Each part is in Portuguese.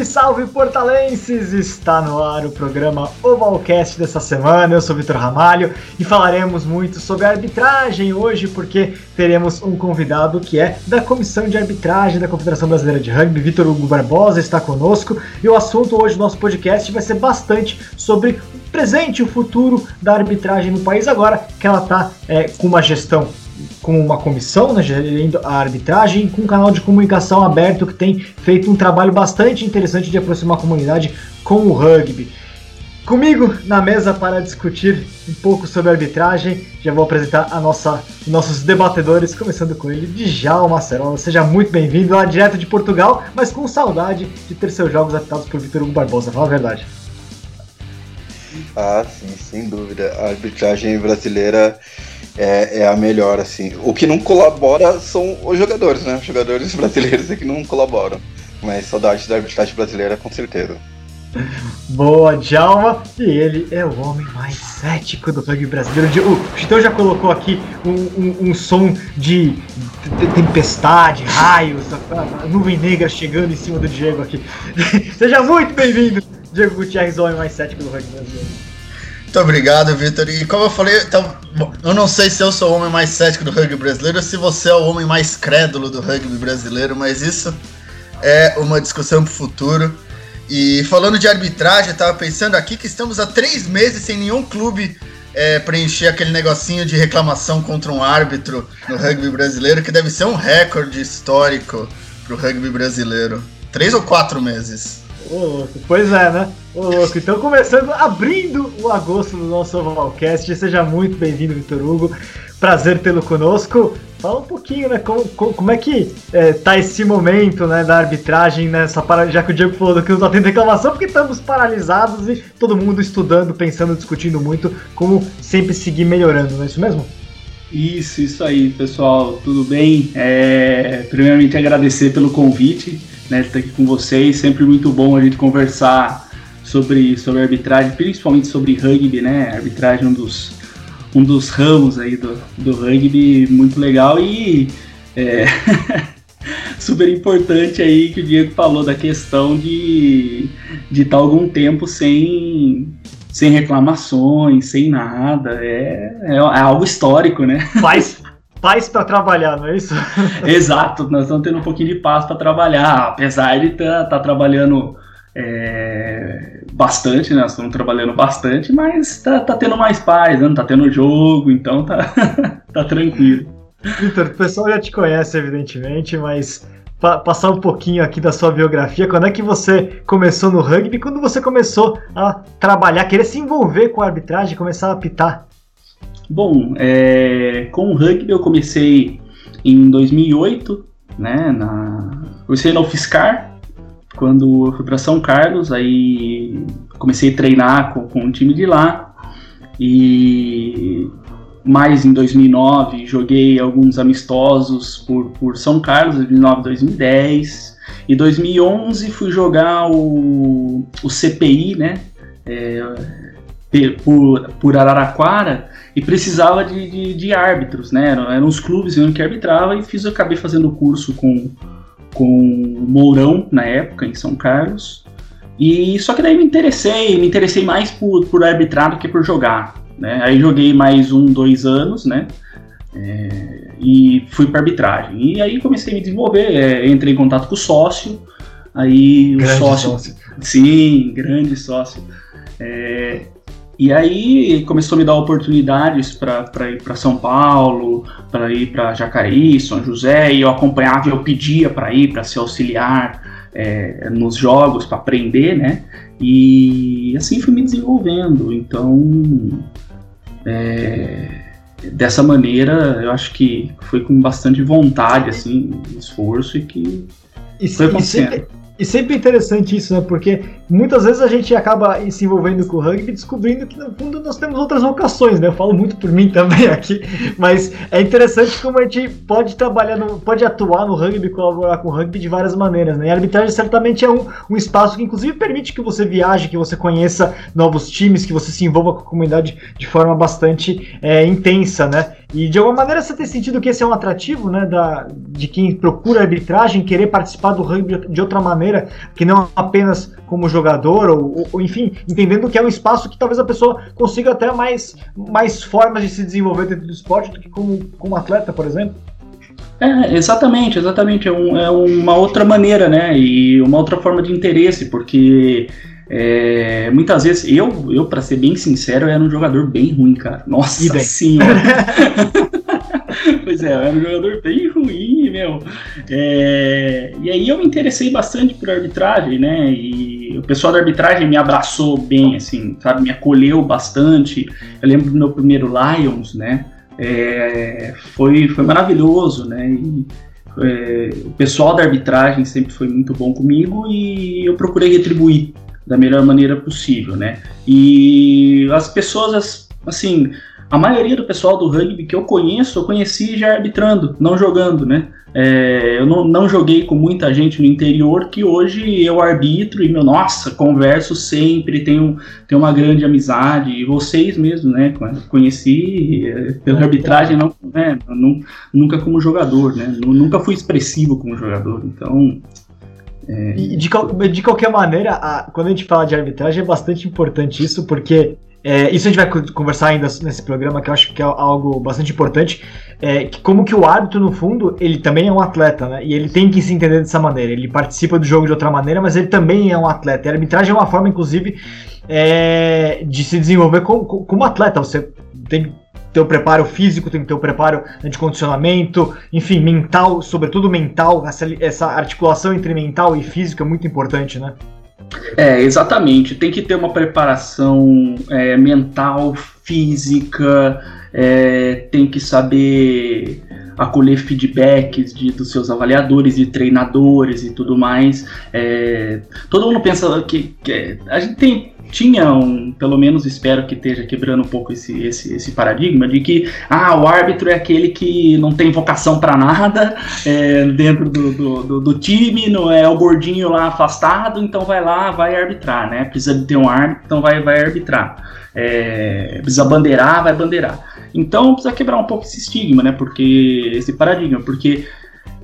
Salve, salve portalenses! Está no ar o programa Ovalcast dessa semana. Eu sou Vitor Ramalho e falaremos muito sobre arbitragem hoje, porque teremos um convidado que é da Comissão de Arbitragem da Confederação Brasileira de Rugby, Vitor Hugo Barbosa, está conosco. E o assunto hoje do nosso podcast vai ser bastante sobre o presente e o futuro da arbitragem no país, agora que ela está é, com uma gestão com uma comissão, né, gerindo a arbitragem, com um canal de comunicação aberto que tem feito um trabalho bastante interessante de aproximar a comunidade com o rugby. Comigo na mesa para discutir um pouco sobre arbitragem, já vou apresentar a nossa, nossos debatedores, começando com ele, Djalma Acerola. Seja muito bem-vindo lá direto de Portugal, mas com saudade de ter seus jogos apitados por Vitor Hugo Barbosa, fala a verdade. Ah, sim, sem dúvida. A arbitragem brasileira é, é, a melhor, assim. O que não colabora são os jogadores, né? Os jogadores brasileiros é que não colaboram. Mas saudade da arbitragem brasileira, com certeza. Boa, Djalma! E ele é o homem mais cético do rugby brasileiro. O Chitão já colocou aqui um, um, um som de, de tempestade, raios, a, a nuvem negra chegando em cima do Diego aqui. Seja muito bem-vindo, Diego Gutierrez, o homem mais cético do rugby brasileiro. Muito obrigado, Vitor. E como eu falei, então, eu não sei se eu sou o homem mais cético do rugby brasileiro ou se você é o homem mais crédulo do rugby brasileiro, mas isso é uma discussão para o futuro. E falando de arbitragem, eu estava pensando aqui que estamos há três meses sem nenhum clube é, preencher aquele negocinho de reclamação contra um árbitro no rugby brasileiro, que deve ser um recorde histórico para o rugby brasileiro. Três ou quatro meses. Ô, louco. Pois é, né? Ô, louco. Então, começando, abrindo o agosto do nosso Ovalcast. Seja muito bem-vindo, Vitor Hugo. Prazer tê-lo conosco. Fala um pouquinho, né? Como, como, é que é, tá esse momento né, da arbitragem nessa para... Já que o Diego falou que não tá tendo reclamação, porque estamos paralisados e todo mundo estudando, pensando, discutindo muito como sempre seguir melhorando, não é isso mesmo? Isso, isso aí, pessoal. Tudo bem? É, primeiramente agradecer pelo convite né, estar aqui com vocês. Sempre muito bom a gente conversar sobre, sobre arbitragem, principalmente sobre rugby, né? Arbitragem é um dos, um dos ramos aí do, do rugby, muito legal e é, super importante aí que o Diego falou da questão de de estar algum tempo sem sem reclamações, sem nada, é, é, é algo histórico, né? Faz, paz para trabalhar, não é isso? Exato, nós estamos tendo um pouquinho de paz para trabalhar, apesar de estar tá, tá trabalhando é, bastante, né? Nós estamos trabalhando bastante, mas tá, tá tendo mais paz, né? não tá tendo jogo, então tá, tá tranquilo. Vitor, o pessoal já te conhece, evidentemente, mas pa passar um pouquinho aqui da sua biografia. Quando é que você começou no rugby? Quando você começou a trabalhar, querer se envolver com a arbitragem, começar a apitar? Bom, é, com o rugby eu comecei em 2008, né? Na, comecei na UFSCar, quando eu fui para São Carlos, aí comecei a treinar com, com o time de lá e mais em 2009 joguei alguns amistosos por, por São Carlos, 2009 2010 e 2011 fui jogar o, o CPI, né? É, por, por Araraquara e precisava de, de, de árbitros, né? Eram, eram, os clubes que arbitrava e fiz, eu acabei fazendo o curso com, com o Mourão na época, em São Carlos. E só que daí me interessei, me interessei mais por, por arbitrar do que por jogar. Né? Aí joguei mais um, dois anos, né? É, e fui para arbitragem. E aí comecei a me desenvolver, é, entrei em contato com o sócio, aí grande o sócio, sócio. Sim, grande sócio. É, e aí começou a me dar oportunidades para ir para São Paulo, para ir para Jacareí, São José, e eu acompanhava e eu pedia para ir, para ser auxiliar é, nos jogos, para aprender, né? E assim fui me desenvolvendo. Então, é, dessa maneira, eu acho que foi com bastante vontade, assim, esforço e que e, foi acontecendo. E sempre é interessante isso, né? Porque muitas vezes a gente acaba se envolvendo com o rugby descobrindo que no fundo nós temos outras vocações, né? Eu falo muito por mim também aqui, mas é interessante como a gente pode trabalhar, no, pode atuar no rugby, colaborar com o rugby de várias maneiras, né? E a arbitragem certamente é um, um espaço que inclusive permite que você viaje, que você conheça novos times, que você se envolva com a comunidade de forma bastante é, intensa, né? E de alguma maneira você tem sentido que esse é um atrativo, né, da, de quem procura arbitragem, querer participar do rugby de outra maneira, que não apenas como jogador, ou, ou, enfim, entendendo que é um espaço que talvez a pessoa consiga até mais, mais formas de se desenvolver dentro do esporte do que como, como atleta, por exemplo. É, exatamente, exatamente. É, um, é uma outra maneira, né? E uma outra forma de interesse, porque é, muitas vezes, eu, eu para ser bem sincero, era um jogador bem ruim, cara. Nossa senhora! pois é, eu era um jogador bem ruim, meu. É, e aí eu me interessei bastante por arbitragem, né? E o pessoal da arbitragem me abraçou bem, assim, sabe? Me acolheu bastante. Eu lembro do meu primeiro Lions, né? É, foi, foi maravilhoso, né? E, é, o pessoal da arbitragem sempre foi muito bom comigo e eu procurei retribuir da melhor maneira possível, né? E as pessoas, assim, a maioria do pessoal do rugby que eu conheço, eu conheci já arbitrando, não jogando, né? É, eu não, não, joguei com muita gente no interior que hoje eu arbitro e, meu, nossa, converso sempre, tenho, tenho uma grande amizade. E vocês mesmo, né? Conheci é, pela arbitragem, não, né, nunca como jogador, né? Nunca fui expressivo como jogador, então é... E de, de qualquer maneira, a, quando a gente fala de arbitragem, é bastante importante isso, porque é, isso a gente vai conversar ainda nesse programa, que eu acho que é algo bastante importante. É, que como que o árbitro, no fundo, ele também é um atleta, né? E ele tem que se entender dessa maneira. Ele participa do jogo de outra maneira, mas ele também é um atleta. E a arbitragem é uma forma, inclusive, é, de se desenvolver como, atleta. Você tem ter o preparo físico, tem que ter o preparo de condicionamento, enfim, mental, sobretudo mental, essa, essa articulação entre mental e físico é muito importante, né? É, exatamente. Tem que ter uma preparação é, mental, física, é, tem que saber acolher feedbacks de, dos seus avaliadores e treinadores e tudo mais. É, todo mundo pensa que, que, a gente tem tinha um, pelo menos espero que esteja quebrando um pouco esse, esse, esse paradigma de que ah, o árbitro é aquele que não tem vocação para nada é, dentro do, do, do, do, time, não é o gordinho lá afastado, então vai lá, vai arbitrar, né? Precisa de ter um árbitro, então vai, vai arbitrar. É, precisa bandeirar, vai bandeirar. Então precisa quebrar um pouco esse estigma, né? Porque esse paradigma, porque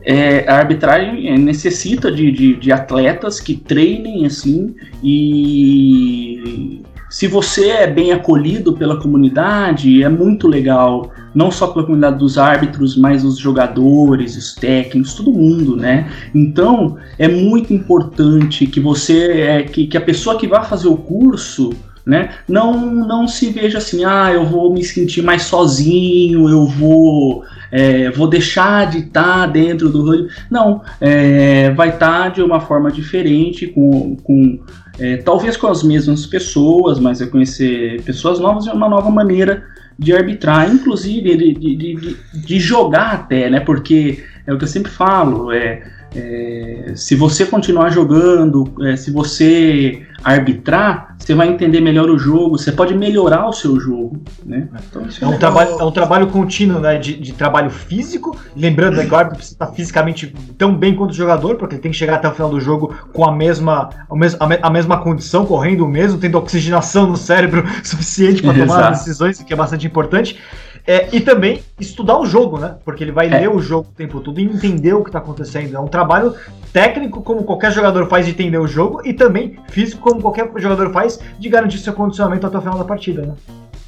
é, a arbitragem necessita de, de, de, atletas que treinem assim e se você é bem acolhido pela comunidade é muito legal não só pela comunidade dos árbitros mas os jogadores os técnicos todo mundo né então é muito importante que você é, que, que a pessoa que vai fazer o curso né? Não, não se veja assim, ah, eu vou me sentir mais sozinho, eu vou é, vou deixar de estar tá dentro do. Não, é, vai estar tá de uma forma diferente, com, com é, talvez com as mesmas pessoas, mas é conhecer pessoas novas é uma nova maneira de arbitrar, inclusive de, de, de, de jogar até, né? Porque é o que eu sempre falo, é, é se você continuar jogando, é, se você arbitrar, você vai entender melhor o jogo, você pode melhorar o seu jogo, né? Então, é, é, um trabalho, é um trabalho contínuo, né? De, de trabalho físico, lembrando né, que o árbitro precisa estar fisicamente tão bem quanto o jogador, porque ele tem que chegar até o final do jogo com a mesma, a mesma, a mesma condição, correndo o mesmo, tendo oxigenação no cérebro suficiente para tomar decisões, o que é bastante importante. É, e também estudar o jogo, né? Porque ele vai é. ler o jogo o tempo todo e entender o que está acontecendo. É um trabalho técnico, como qualquer jogador faz de entender o jogo, e também físico, como qualquer jogador faz de garantir seu condicionamento até o final da partida, né?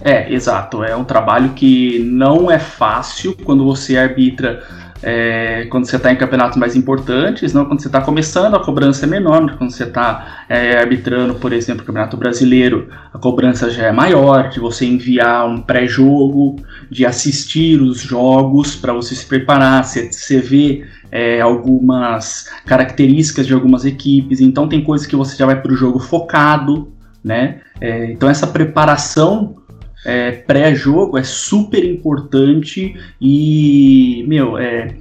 É, exato. É um trabalho que não é fácil quando você arbitra é, quando você está em campeonatos mais importantes, não quando você está começando a cobrança é menor, quando você está é, arbitrando, por exemplo, o Campeonato Brasileiro, a cobrança já é maior, de você enviar um pré-jogo, de assistir os jogos para você se preparar, você, você vê é, algumas características de algumas equipes, então tem coisas que você já vai para o jogo focado, né? É, então essa preparação é, pré-jogo é super importante e, meu, é,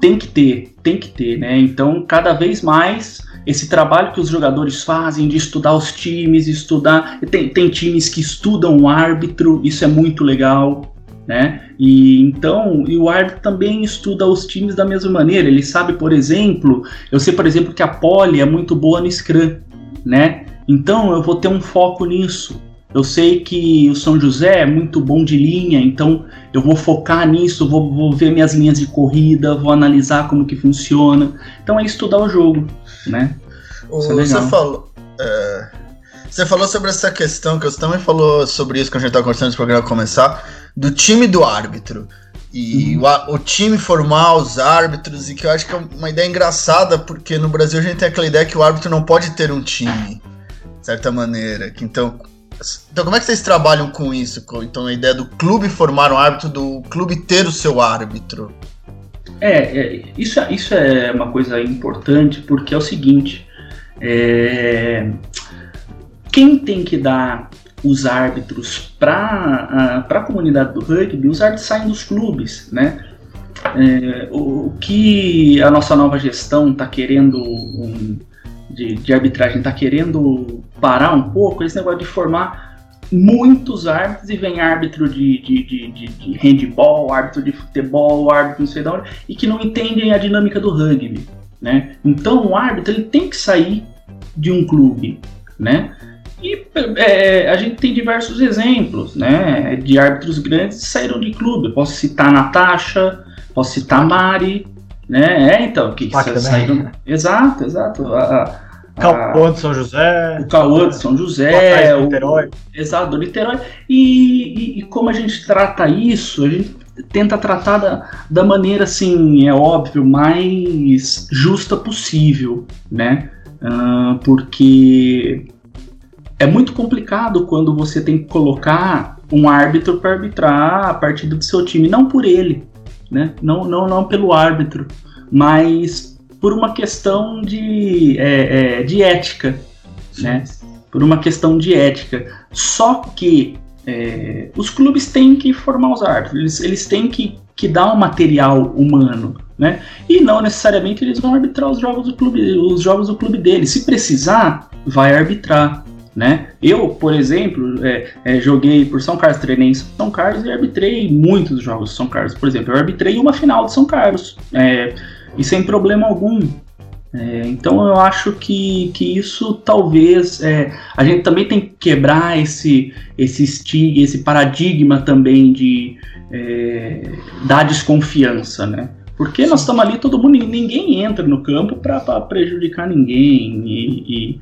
tem que ter, tem que ter, né? Então, cada vez mais esse trabalho que os jogadores fazem de estudar os times, estudar. Tem, tem times que estudam o árbitro, isso é muito legal, né? E então, e o árbitro também estuda os times da mesma maneira. Ele sabe, por exemplo, eu sei, por exemplo, que a Poli é muito boa no Scrum, né? Então eu vou ter um foco nisso Eu sei que o São José é muito bom de linha, então eu vou focar nisso, vou, vou ver minhas linhas de corrida, vou analisar como que funciona. Então é estudar o jogo, né? É você falou, é, você falou sobre essa questão, que você também falou sobre isso quando a gente estava conversando antes do programa começar, do time do árbitro. E uhum. o, o, time formar os árbitros, e que eu acho que é uma ideia engraçada, porque no Brasil a gente tem aquela ideia que o árbitro não pode ter um time, de certa maneira. Que então, então, como é que vocês trabalham com isso? Então, a ideia do clube formar um árbitro, do clube ter o seu árbitro. É, é isso, é, isso é uma coisa importante, porque é o seguinte: é, quem tem que dar os árbitros para a comunidade do rugby, os árbitros saem dos clubes, né? É, o, o, que a nossa nova gestão está querendo um, de, de arbitragem está querendo parar um pouco esse negócio de formar muitos árbitros e vem árbitro de, de, de, de, de handball, árbitro de futebol, árbitro não sei de onde, e que não entendem a dinâmica do rugby. Né? Então o árbitro ele tem que sair de um clube. Né? E é, a gente tem diversos exemplos né, de árbitros grandes que saíram de clube. Eu posso citar a Natasha, posso citar a Mari, né? É, então, que saíram. Exato, exato. A, Cauã de São José. O Cauã de São José. O Niterói. Exato, do Niterói. E, e, e, como a gente trata isso, a gente tenta tratar da, da maneira, assim, é óbvio, mais justa possível, né? Uh, porque é muito complicado quando você tem que colocar um árbitro para arbitrar a partida do seu time, não por ele, né? Não, não, não pelo árbitro, mas por uma questão de, é, é, de ética, né? Por uma questão de ética. Só que é, os clubes têm que formar os árbitros, eles, eles têm que, que dar um material humano, né? E não necessariamente eles vão arbitrar os jogos do clube, os jogos do clube deles. Se precisar, vai arbitrar. Né? Eu, por exemplo, é, é, joguei por São Carlos, treinei em São Carlos e arbitrei muitos jogos de São Carlos. Por exemplo, eu arbitrei uma final de São Carlos é, e sem problema algum. É, então eu acho que, que isso talvez é, a gente também tem que quebrar esse esse estigma, esse paradigma também de é, dar desconfiança, né? Porque nós estamos ali, todo mundo, ninguém entra no campo para prejudicar ninguém e, e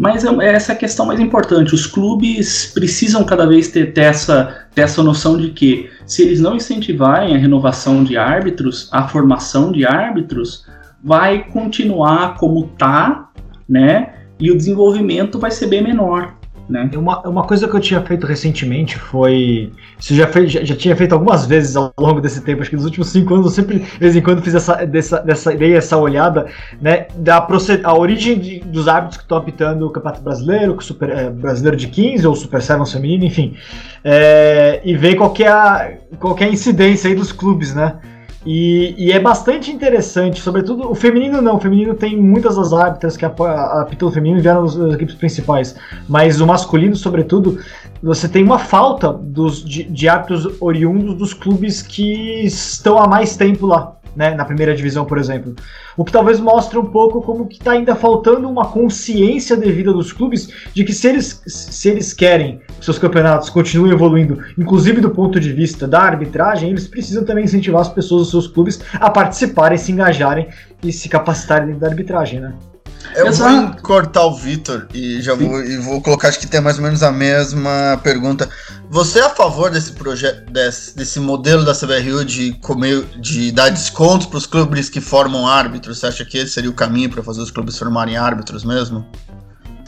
mas é, é essa questão mais importante. Os clubes precisam cada vez ter, ter, essa, ter essa noção de que, se eles não incentivarem a renovação de árbitros, a formação de árbitros, vai continuar como tá, né? E o desenvolvimento vai ser bem menor. Né? Uma, uma coisa que eu tinha feito recentemente foi. Isso já, fez, já, já, tinha feito algumas vezes ao longo desse tempo, acho que nos últimos cinco anos eu sempre, de vez em quando, fiz essa, dessa, dessa ideia, essa olhada, né? Da proced, a origem de, dos árbitros que estão apitando o Campeonato Brasileiro, Super, é, Brasileiro de 15 ou Super 7 feminino, enfim. É, e ver qual que, é a, qual que é a incidência aí dos clubes, né? E, e, é bastante interessante, sobretudo o feminino não, o feminino tem muitas das árbitras que apitam o feminino vieram das equipes principais, mas o masculino, sobretudo, você tem uma falta dos, de, de árbitros oriundos dos clubes que estão há mais tempo lá né, na primeira divisão, por exemplo. O que talvez mostre um pouco como que está ainda faltando uma consciência devida dos clubes de que se eles, se eles querem que seus campeonatos continuem evoluindo, inclusive do ponto de vista da arbitragem, eles precisam também incentivar as pessoas dos seus clubes a participarem, se engajarem e se capacitarem dentro da arbitragem, né? Eu Exato. vou cortar o Vitor e já vou, e vou colocar, acho que tem mais ou menos a mesma pergunta. Você é a favor desse projeto, desse, desse modelo da CBRU de comer, de dar descontos para os clubes que formam árbitros? Você acha que esse seria o caminho para fazer os clubes formarem árbitros mesmo?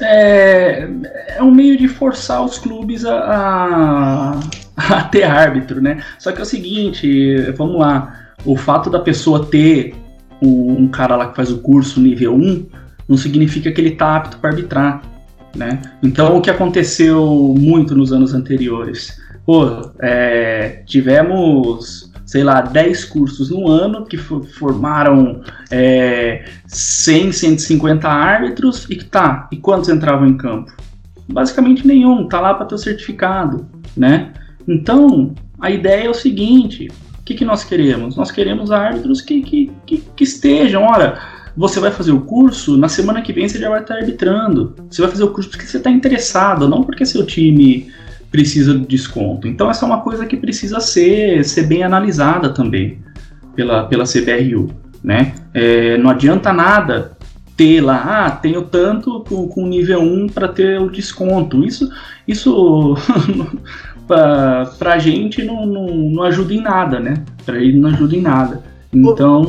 É, é um meio de forçar os clubes a, a, a ter árbitro, né? Só que é o seguinte, vamos lá, o fato da pessoa ter um, cara lá que faz o curso nível 1 não significa que ele está apto para arbitrar. Né? Então, o que aconteceu muito nos anos anteriores? Pô, é, tivemos, sei lá, 10 cursos no ano que formaram é, 100, 150 árbitros e que tá, e quantos entravam em campo? Basicamente nenhum, tá lá para ter o certificado, né? Então, a ideia é o seguinte, o que, que nós queremos? Nós queremos árbitros que, que, que, que estejam, olha, você vai fazer o curso, na semana que vem você já vai estar arbitrando. Você vai fazer o curso porque você está interessado, não porque seu time precisa de desconto. Então essa é uma coisa que precisa ser, ser bem analisada também pela, pela CBRU. Né? É, não adianta nada ter lá, ah, tenho tanto com, com nível 1 para ter o desconto. Isso, isso para a gente não, não, não, ajuda em nada, né? Para ele não ajuda em nada. Então.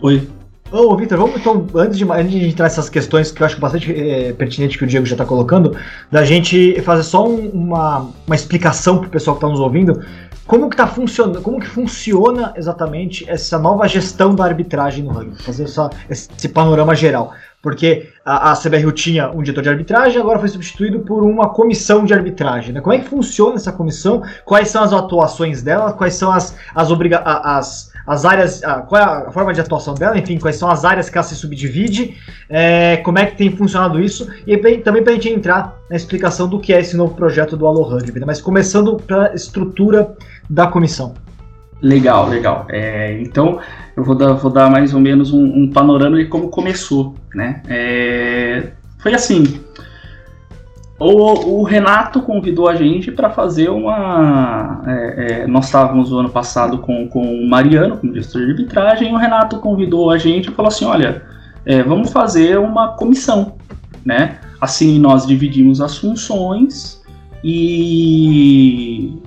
Ô, oi. Ô, Victor, vamos então, antes de, antes de entrar nessas questões que eu acho bastante é, pertinente que o Diego já está colocando, da gente fazer só um, uma, uma explicação para o pessoal que está nos ouvindo como que tá funcionando, como que funciona exatamente essa nova gestão da arbitragem no rugby? Fazer esse panorama geral. Porque a, a CBRU tinha um diretor de arbitragem, agora foi substituído por uma comissão de arbitragem. Né? Como é que funciona essa comissão? Quais são as atuações dela? Quais são as, as, as áreas, a, qual é a forma de atuação dela, enfim, quais são as áreas que ela se subdivide, é, como é que tem funcionado isso, e também para a gente entrar na explicação do que é esse novo projeto do Allo né? mas começando pela estrutura da comissão. Legal, legal. É, então, eu vou dar, vou dar mais ou menos um, um panorama de como começou, né? É, foi assim, o, o, Renato convidou a gente para fazer uma. É, é, nós estávamos no ano passado com, com o Mariano, como gestor de arbitragem, e o Renato convidou a gente e falou assim: olha, é, vamos fazer uma comissão, né? Assim nós dividimos as funções e,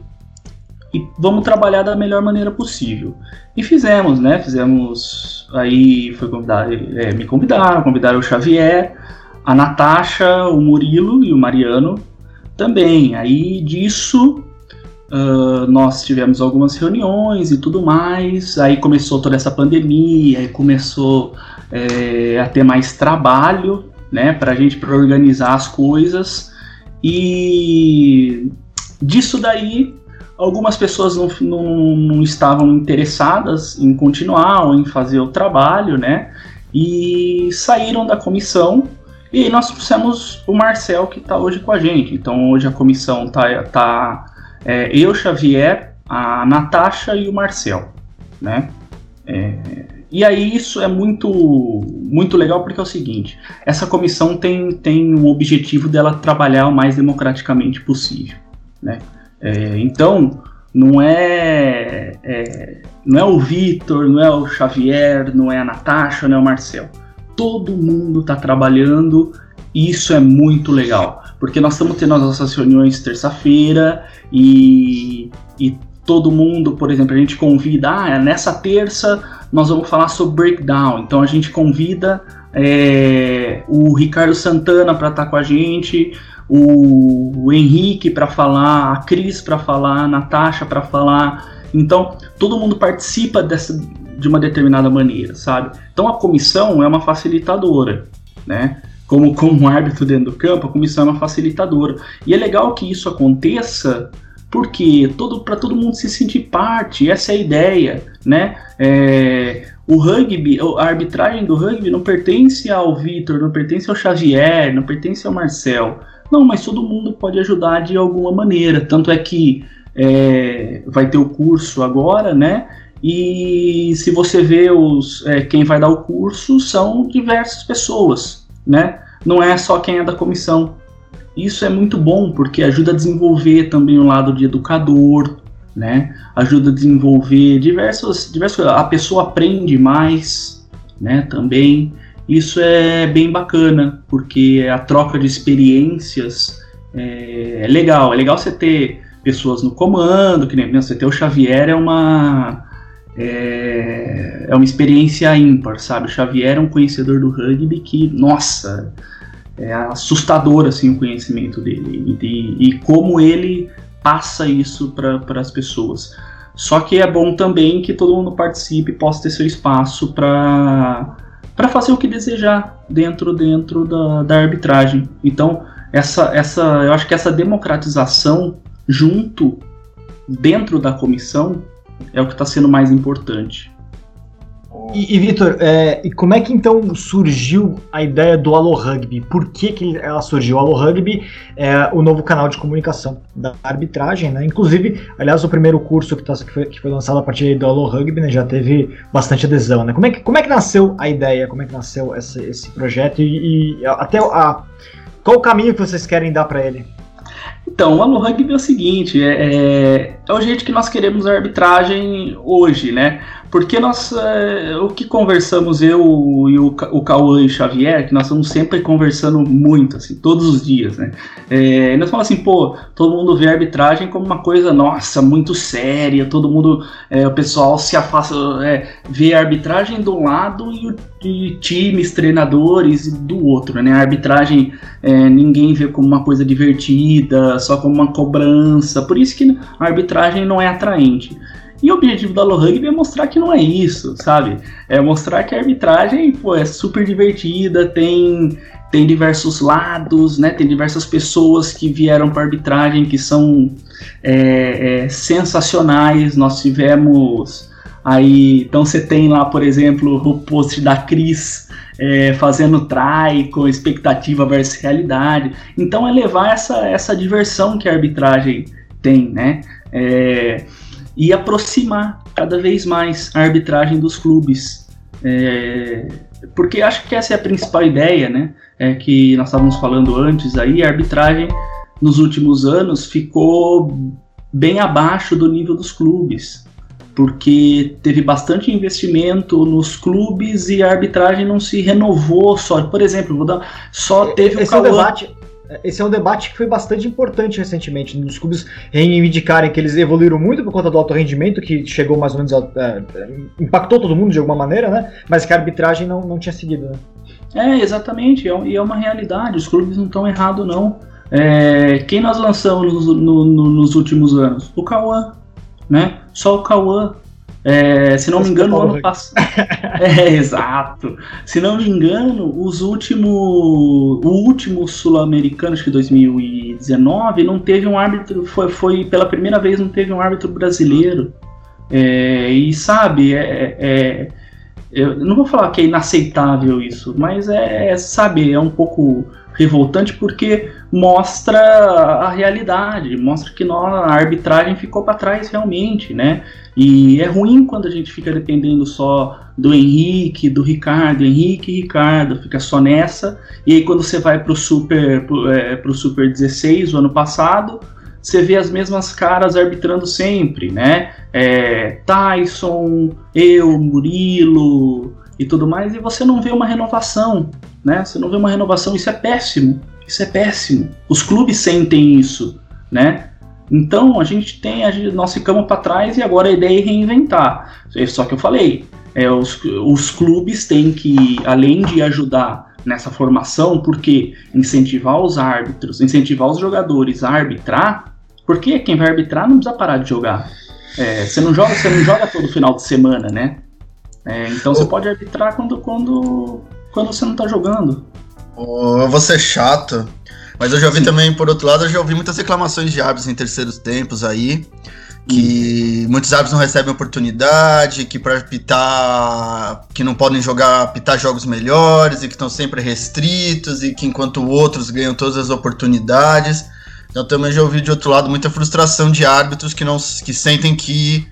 e vamos trabalhar da melhor maneira possível. E fizemos, né? Fizemos. Aí foi convidar, é, me convidaram, convidaram o Xavier a Natasha, o Murilo e o Mariano também. Aí disso uh, nós tivemos algumas reuniões e tudo mais. Aí começou toda essa pandemia, aí começou é, a ter mais trabalho, né, para a gente pra organizar as coisas. E disso daí algumas pessoas não, não, não, estavam interessadas em continuar ou em fazer o trabalho, né? E saíram da comissão e nós trouxemos o Marcel, que está hoje com a gente. Então hoje a comissão tá, tá é, eu, Xavier, a Natasha e o Marcel, né? É, e aí isso é muito, muito legal porque é o seguinte, essa comissão tem, tem um objetivo dela trabalhar o mais democraticamente possível, né? É, então, não é, é, não é o Vitor, não é o Xavier, não é a Natasha, não é o Marcel todo mundo está trabalhando e isso é muito legal, porque nós estamos tendo as nossas reuniões terça-feira e, e todo mundo, por exemplo, a gente convida, ah, nessa terça nós vamos falar sobre breakdown, então a gente convida é, o Ricardo Santana para estar tá com a gente, o, o Henrique para falar, a Cris para falar, a Natasha para falar, então todo mundo participa dessa, de uma determinada maneira, sabe? Então a comissão é uma facilitadora, né? Como, como um árbitro dentro do campo, a comissão é uma facilitadora. E é legal que isso aconteça porque todo para todo mundo se sentir parte, essa é a ideia, né? É, o rugby, a arbitragem do rugby não pertence ao Vitor, não pertence ao Xavier, não pertence ao Marcel. Não, mas todo mundo pode ajudar de alguma maneira. Tanto é que é, vai ter o curso agora, né? E se você vê os, é, quem vai dar o curso, são diversas pessoas, né? Não é só quem é da comissão. Isso é muito bom porque ajuda a desenvolver também o lado de educador, né? Ajuda a desenvolver diversos, diversos, a pessoa aprende mais, né? Também isso é bem bacana porque a troca de experiências é, é legal. É legal você ter pessoas no comando, que nem você ter o Xavier é uma é, é uma experiência ímpar, sabe? O Xavier é um conhecedor do rugby que, nossa, é assustador assim o conhecimento dele e, e como ele passa isso para as pessoas. Só que é bom também que todo mundo participe e possa ter seu espaço para para fazer o que desejar dentro dentro da, da arbitragem. Então essa essa eu acho que essa democratização junto dentro da comissão é o que está sendo mais importante. E, e Vitor, é, e como é que então surgiu a ideia do Allo Rugby? Por que, que ela surgiu? O Allo Rugby é o novo canal de comunicação da arbitragem, né? Inclusive, aliás, o primeiro curso que, tá, que, foi, que foi lançado a partir do Allo Rugby né, já teve bastante adesão, né? Como é que, como é que nasceu a ideia? Como é que nasceu esse, esse projeto? E, e até a, qual o caminho que vocês querem dar para ele? Então, o Allo Rugby é o seguinte, é, é, é, o jeito que nós queremos a arbitragem hoje, né? Porque nós, é, o que conversamos eu e o, o Cauã e o Xavier, que nós estamos sempre conversando muito, assim, todos os dias, né? É, nós falamos assim, pô, todo mundo vê a arbitragem como uma coisa, nossa, muito séria, todo mundo, é, o pessoal se afasta, é, vê a arbitragem de um lado e, times, treinadores do outro, né? A arbitragem ninguém vê como uma coisa divertida, só como uma cobrança, por isso que a arbitragem não é atraente. E o objetivo da Low é mostrar que não é isso, sabe? É mostrar que a arbitragem pô, é super divertida, tem, tem diversos lados, né? Tem diversas pessoas que vieram para arbitragem que são é, é, sensacionais. Nós tivemos aí, então você tem lá, por exemplo, o post da Cris é, fazendo try com expectativa versus realidade. Então é levar essa, essa diversão que a arbitragem tem, né? É, e aproximar cada vez mais a arbitragem dos clubes. É, porque acho que essa é a principal ideia, né? É que nós estávamos falando antes aí, a arbitragem nos últimos anos ficou bem abaixo do nível dos clubes, porque teve bastante investimento nos clubes e a arbitragem não se renovou só. Por exemplo, vou dar, só teve Esse o Cauã... é um debate esse é um debate que foi bastante importante recentemente, nos clubes reivindicarem que eles evoluíram muito por conta do alto rendimento, que chegou mais ou menos a, é, impactou todo mundo de alguma maneira, né? Mas que a arbitragem não, não tinha seguido, né? É, exatamente, é, e é uma realidade, os clubes não estão errados, não. É, quem nós lançamos no, no, no, nos últimos anos? O Cauã, né? Só o Cauã. É, se não me engano, o ano passado. é, exato. Se não me engano, os últimos. O último sul-americano, acho que 2019, não teve um árbitro. Foi, foi pela primeira vez não teve um árbitro brasileiro. É, e sabe, é, é, é eu não vou falar que é inaceitável isso, mas é, é sabe, é um pouco revoltante porque mostra a realidade, mostra que nós, a arbitragem ficou para trás realmente, né? E é ruim quando a gente fica dependendo só do Henrique, do Ricardo, Henrique e Ricardo, fica só nessa. E aí quando você vai pro Super, pro, é, Super 16, o ano passado, você vê as mesmas caras arbitrando sempre, né? É, Tyson, eu, Murilo e tudo mais, e você não vê uma renovação, né? Você não vê uma renovação, isso é péssimo. Isso é péssimo. Os clubes sentem isso, né? Então a gente tem, a gente, nós ficamos para trás e agora a ideia é reinventar. Só que eu falei, é, os, os clubes têm que, além de ajudar nessa formação, porque incentivar os árbitros, incentivar os jogadores a arbitrar, porque quem vai arbitrar não precisa parar de jogar. É, você não joga, você não joga todo final de semana, né? É, então você pode arbitrar quando, quando, quando você não está jogando. Eu vou ser chato, mas eu já ouvi também, por outro lado, eu já ouvi muitas reclamações de árbitros em terceiros tempos aí, que hum. muitos árbitros não recebem oportunidade, que para pitar, que não podem jogar, pitar jogos melhores e que estão sempre restritos e que enquanto outros ganham todas as oportunidades. Então também já ouvi de outro lado muita frustração de árbitros que não que sentem que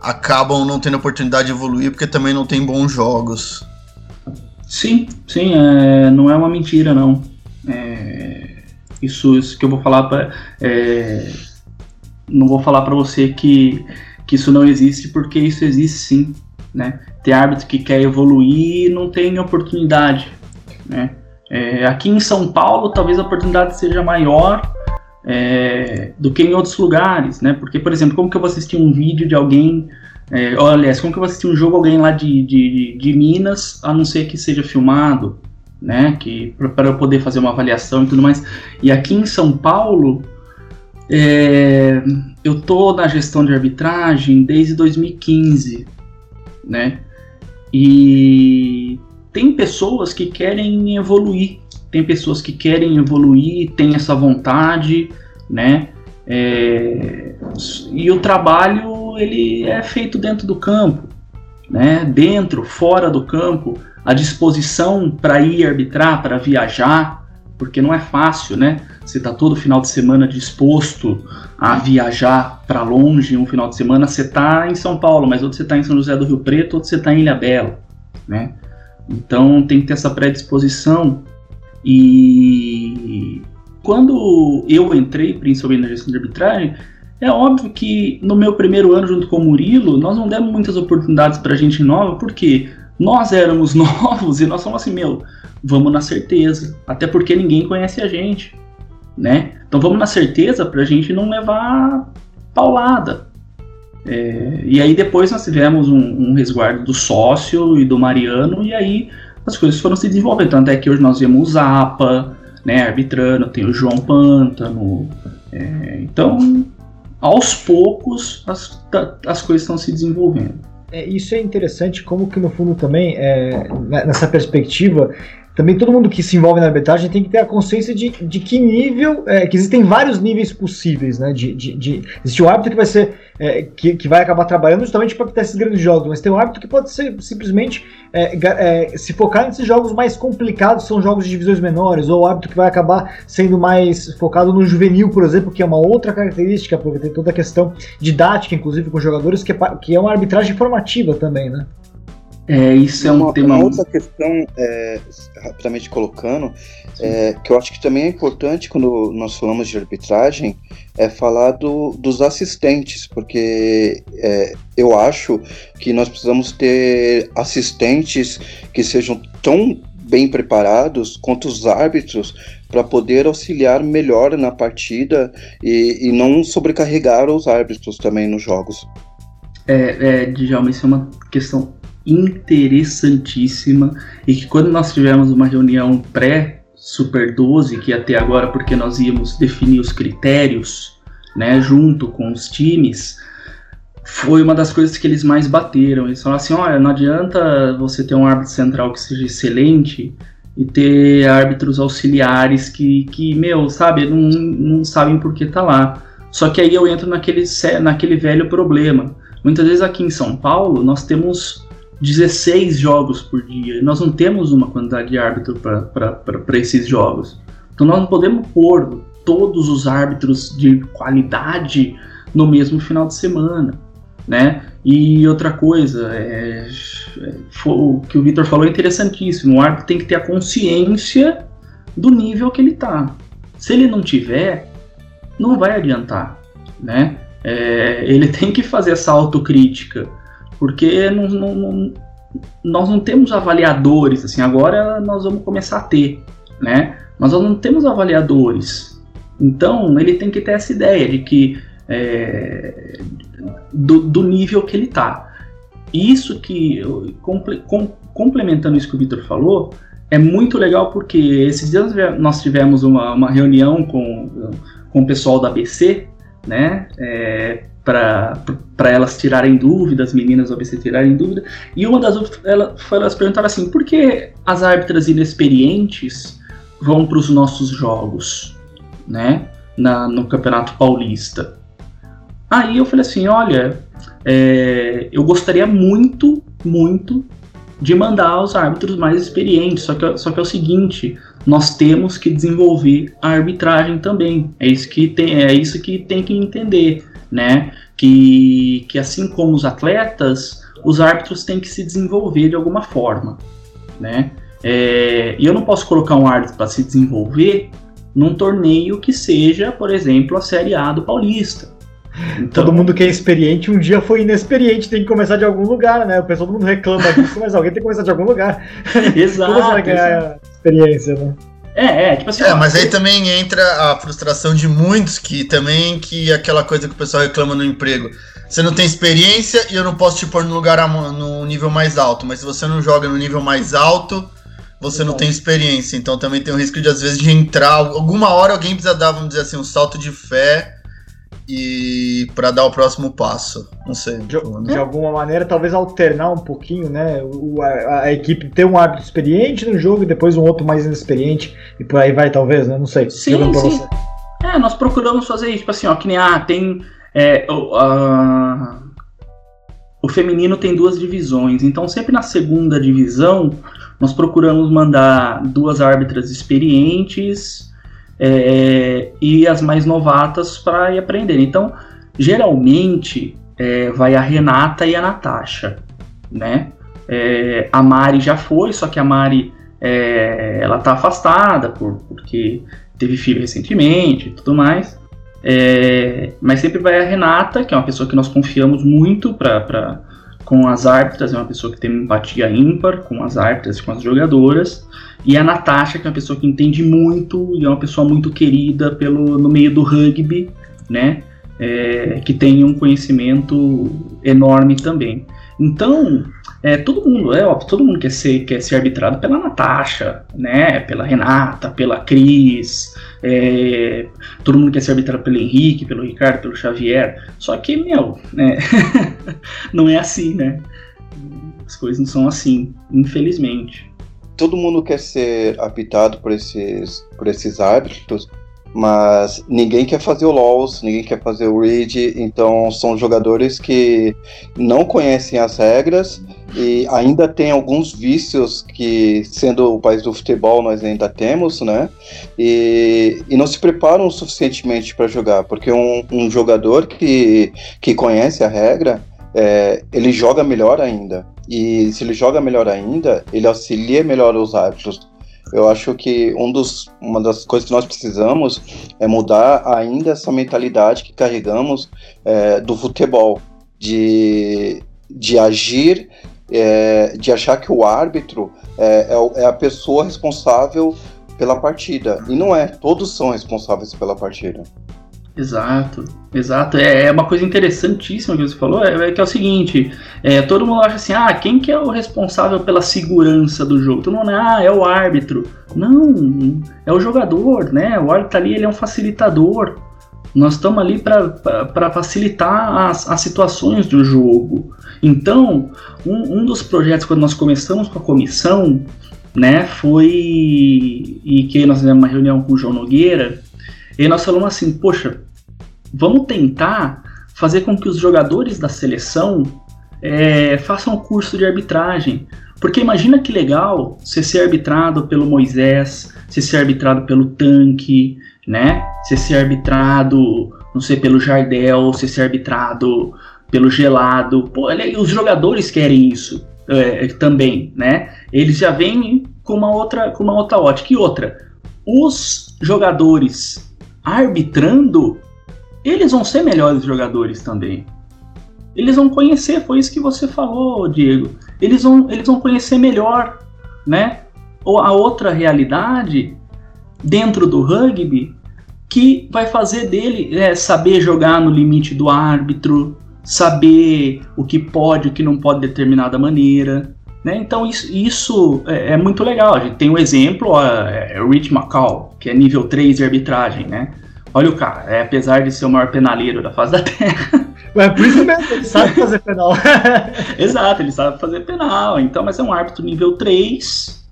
acabam não tendo oportunidade de evoluir porque também não tem bons jogos. Sim, sim, é, não é uma mentira não. É, isso, isso que eu vou falar para. É, não vou falar para você que, que isso não existe, porque isso existe sim. Né? Tem árbitro que quer evoluir e não tem oportunidade. Né? É, aqui em São Paulo, talvez a oportunidade seja maior é, do que em outros lugares, né? Porque, por exemplo, como que eu vou assistir um vídeo de alguém, é, olha, como que eu vou assistir um jogo alguém lá de, de, de Minas, a não ser que seja filmado, né? Que para eu poder fazer uma avaliação e tudo mais. E aqui em São Paulo, é, eu tô na gestão de arbitragem desde 2015, né? E tem pessoas que querem evoluir, tem pessoas que querem evoluir, tem essa vontade, né? É, e o trabalho ele é feito dentro do campo. né, dentro, fora do campo, a disposição para ir arbitrar, para viajar, porque não é fácil, né? Você está todo final de semana disposto a viajar para longe um final de semana, você está em São Paulo, mas outro você está em São José do Rio Preto, outro você está em Ilha Bela, né? Então tem que ter essa predisposição e quando eu entrei, principalmente na gestão de arbitragem, é óbvio que no meu primeiro ano junto com o Murilo, nós não demos muitas oportunidades para gente nova, porque nós éramos novos e nós somos assim, meu, vamos na certeza, até porque ninguém conhece a gente, né? Então vamos na certeza para a gente não levar paulada. É, e aí depois nós tivemos um, um, resguardo do sócio e do Mariano, e aí as coisas foram se desenvolvendo. Tanto é que hoje nós vemos o Zapa, né, arbitrando, tem o João Pântano. É, então, aos poucos, as, as coisas estão se desenvolvendo. É, isso é interessante, como que no fundo também, é, nessa perspectiva, também todo mundo que se envolve na arbitragem tem que ter a consciência de, de que nível, é, que existem vários níveis possíveis, né? De, de, de existe o árbitro que vai ser, é, que, que vai acabar trabalhando justamente para apitar esses grandes jogos, mas tem o árbitro que pode ser simplesmente é, é, se focar nesses jogos mais complicados, são jogos de divisões menores, ou o árbitro que vai acabar sendo mais focado no juvenil, por exemplo, que é uma outra característica, porque tem toda a questão didática, inclusive com jogadores, que é, que é uma arbitragem formativa também, né? É, isso é um uma, tema. Uma outra questão, é, rapidamente colocando, é, que eu acho que também é importante quando nós falamos de arbitragem, é falar do, dos assistentes, porque é, eu acho que nós precisamos ter assistentes que sejam tão bem preparados quanto os árbitros para poder auxiliar melhor na partida e, e não sobrecarregar os árbitros também nos jogos. É, é Djalma, isso é uma questão interessantíssima e que quando nós tivemos uma reunião pré Super 12, que até agora porque nós íamos definir os critérios, né, junto com os times, foi uma das coisas que eles mais bateram. Eles falaram assim: olha, não adianta você ter um árbitro central que seja excelente e ter árbitros auxiliares que, que meu, sabe, não, não sabem por que tá lá. Só que aí eu entro naquele, naquele velho problema. Muitas vezes aqui em São Paulo nós temos 16 jogos por dia. Nós não temos uma quantidade de árbitro para esses jogos. Então nós não podemos pôr todos os árbitros de qualidade no mesmo final de semana, né? E outra coisa, é, o que o Vitor falou é interessantíssimo. O árbitro tem que ter a consciência do nível que ele está. Se ele não tiver, não vai adiantar, né? É, ele tem que fazer essa autocrítica porque não, não, nós não temos avaliadores, assim, agora nós vamos começar a ter, né? Mas nós não temos avaliadores. Então ele tem que ter essa ideia de que é, do, do, nível que ele está. Isso que, com, complementando isso que o Vitor falou, é muito legal porque esses dias nós tivemos uma, uma reunião com, com o pessoal da ABC, né? É, para elas tirarem dúvidas, as meninas ABC tirarem dúvida. E uma das ela, elas perguntaram assim: por que as árbitras inexperientes vão para os nossos jogos, né? Na, no Campeonato Paulista. Aí eu falei assim: olha, é, eu gostaria muito, muito de mandar os árbitros mais experientes. Só que, só que é o seguinte: nós temos que desenvolver a arbitragem também. É isso que tem, é isso que tem que entender né? Que, que assim como os atletas, os árbitros têm que se desenvolver de alguma forma, né? É, e eu não posso colocar um árbitro para se desenvolver num torneio que seja, por exemplo, a Série A do Paulista. Então, todo mundo que é experiente um dia foi inexperiente, tem que começar de algum lugar, né? O pessoal todo mundo reclama disso, mas alguém tem que começar de algum lugar. Exato. Como você vai ganhar experiência, né? É, é, tipo assim. É, mas aí também entra a frustração de muitos que também que aquela coisa que o pessoal reclama no emprego. Você não tem experiência e eu não posso te pôr no lugar no nível mais alto. Mas se você não joga no nível mais alto, você não tem experiência. Então também tem o risco de às vezes de entrar. Alguma hora alguém precisa dar, vamos dizer assim, um salto de fé e para dar o próximo passo. Não sei. De, de, alguma maneira, talvez alternar um pouquinho, né? O, a, a, equipe ter um árbitro experiente no jogo e depois um outro mais inexperiente e por aí vai, talvez, né? Não sei. Sim, sim. É, nós procuramos fazer isso, tipo assim, ó, que nem ah, tem. É, uh, o feminino tem duas divisões, então sempre na segunda divisão nós procuramos mandar duas árbitras experientes é, e as mais novatas para ir aprender. Então, geralmente é, vai a Renata e a Natasha, né? É, a Mari já foi, só que a Mari é, ela tá afastada por, porque teve filho recentemente e tudo mais. É, mas sempre vai a Renata, que é uma pessoa que nós confiamos muito pra, com as árbitras, é uma pessoa que tem empatia ímpar com as árbitras e com as jogadoras. E a Natasha, que é uma pessoa que entende muito e é uma pessoa muito querida pelo, no meio do rugby, né? É, que tem um conhecimento enorme também. Então, é, todo mundo, é óbvio, todo mundo quer ser, quer ser arbitrado pela Natasha, né? Pela Renata, pela Cris, é, todo mundo quer ser arbitrado pelo Henrique, pelo Ricardo, pelo Xavier. Só que, meu, né? não é assim, né? As coisas não são assim, infelizmente. Todo mundo quer ser apitado por esses, por esses árbitros, mas ninguém quer fazer o LoLs, ninguém quer fazer o Read, então são jogadores que não conhecem as regras e ainda tem alguns vícios que, sendo o país do futebol, nós ainda temos, né? E, e não se preparam suficientemente para jogar, porque um, um, jogador que, que conhece a regra, é, ele joga melhor ainda. E se ele joga melhor ainda, ele auxilia melhor os árbitros eu acho que um dos, uma das coisas que nós precisamos é mudar ainda essa mentalidade que carregamos é, do futebol, de, de agir, é, de achar que o árbitro é, é, é a pessoa responsável pela partida. E não é, todos são responsáveis pela partida. Exato, exato. É, é, uma coisa interessantíssima que você falou, é, é que é o seguinte, é, todo mundo acha assim, ah, quem que é o responsável pela segurança do jogo? Todo mundo, ah, é o árbitro. Não, é o jogador, né? O árbitro ali, ele é um facilitador. Nós estamos ali para facilitar as, as situações do jogo. Então, um, um dos projetos, quando nós começamos com a comissão, né, foi. E que nós fizemos uma reunião com o João Nogueira, e nós falamos assim, poxa, vamos tentar fazer com que os jogadores da seleção é, façam o curso de arbitragem. Porque imagina que legal você ser arbitrado pelo Moisés, você ser arbitrado pelo Tanque, né? Você ser arbitrado, não sei, pelo Jardel, você ser arbitrado pelo Gelado. Pô, os jogadores querem isso é, também, né? Eles já vêm com uma outra, com uma outra ótica. E outra, os jogadores arbitrando, eles vão ser melhores jogadores também. Eles vão conhecer, foi isso que você falou, Diego. Eles vão, eles vão conhecer melhor, né? Ou a outra realidade dentro do rugby que vai fazer dele é, saber jogar no limite do árbitro, saber o que pode, o que não pode de determinada maneira. Né? Então isso, isso é, é, muito legal. A gente tem um exemplo, ó, é Rich McCall, que é nível 3 de arbitragem. Né? Olha o cara, é, apesar de ser o maior penaleiro da face da Terra. É por isso mesmo, ele sabe fazer penal. Exato, ele sabe fazer penal. Então, mas é um árbitro nível 3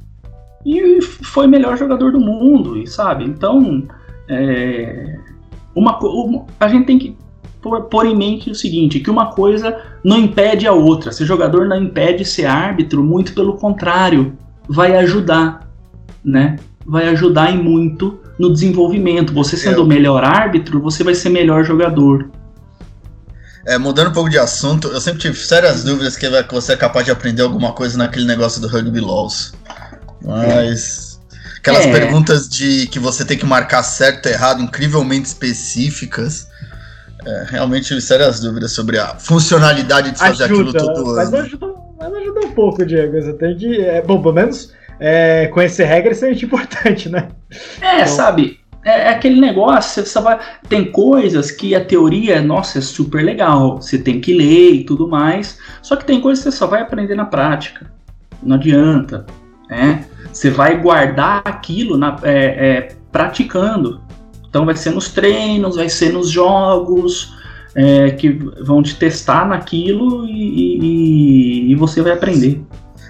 e foi o melhor jogador do mundo, e sabe? Então, é, uma, uma, a gente tem que pôr, pôr, em mente o seguinte, que uma coisa não impede a outra. Se o jogador não impede ser árbitro, muito pelo contrário, vai ajudar, né? Vai ajudar em muito no desenvolvimento. Você sendo o melhor árbitro, você vai ser melhor jogador. É, mudando um pouco de assunto, eu sempre tive sérias dúvidas que você é capaz de aprender alguma coisa naquele negócio do rugby laws. Mas. Aquelas é. perguntas de que você tem que marcar certo e errado, incrivelmente específicas. É, realmente sérias dúvidas sobre a funcionalidade de fazer ajuda, aquilo todo mas ano. Ajuda, mas ajuda um pouco, Diego. Você tem que. É, bom, pelo menos é, conhecer regras é muito importante, né? É, então... sabe? É, é, aquele negócio, você vai. Tem coisas que a teoria, nossa, é super legal. Você tem que ler e tudo mais. Só que tem coisas que você só vai aprender na prática. Não adianta. Né? Você vai guardar aquilo na, é, é, praticando. Então vai ser nos treinos, vai ser nos jogos. É, que vão te testar naquilo e, e, e você vai aprender.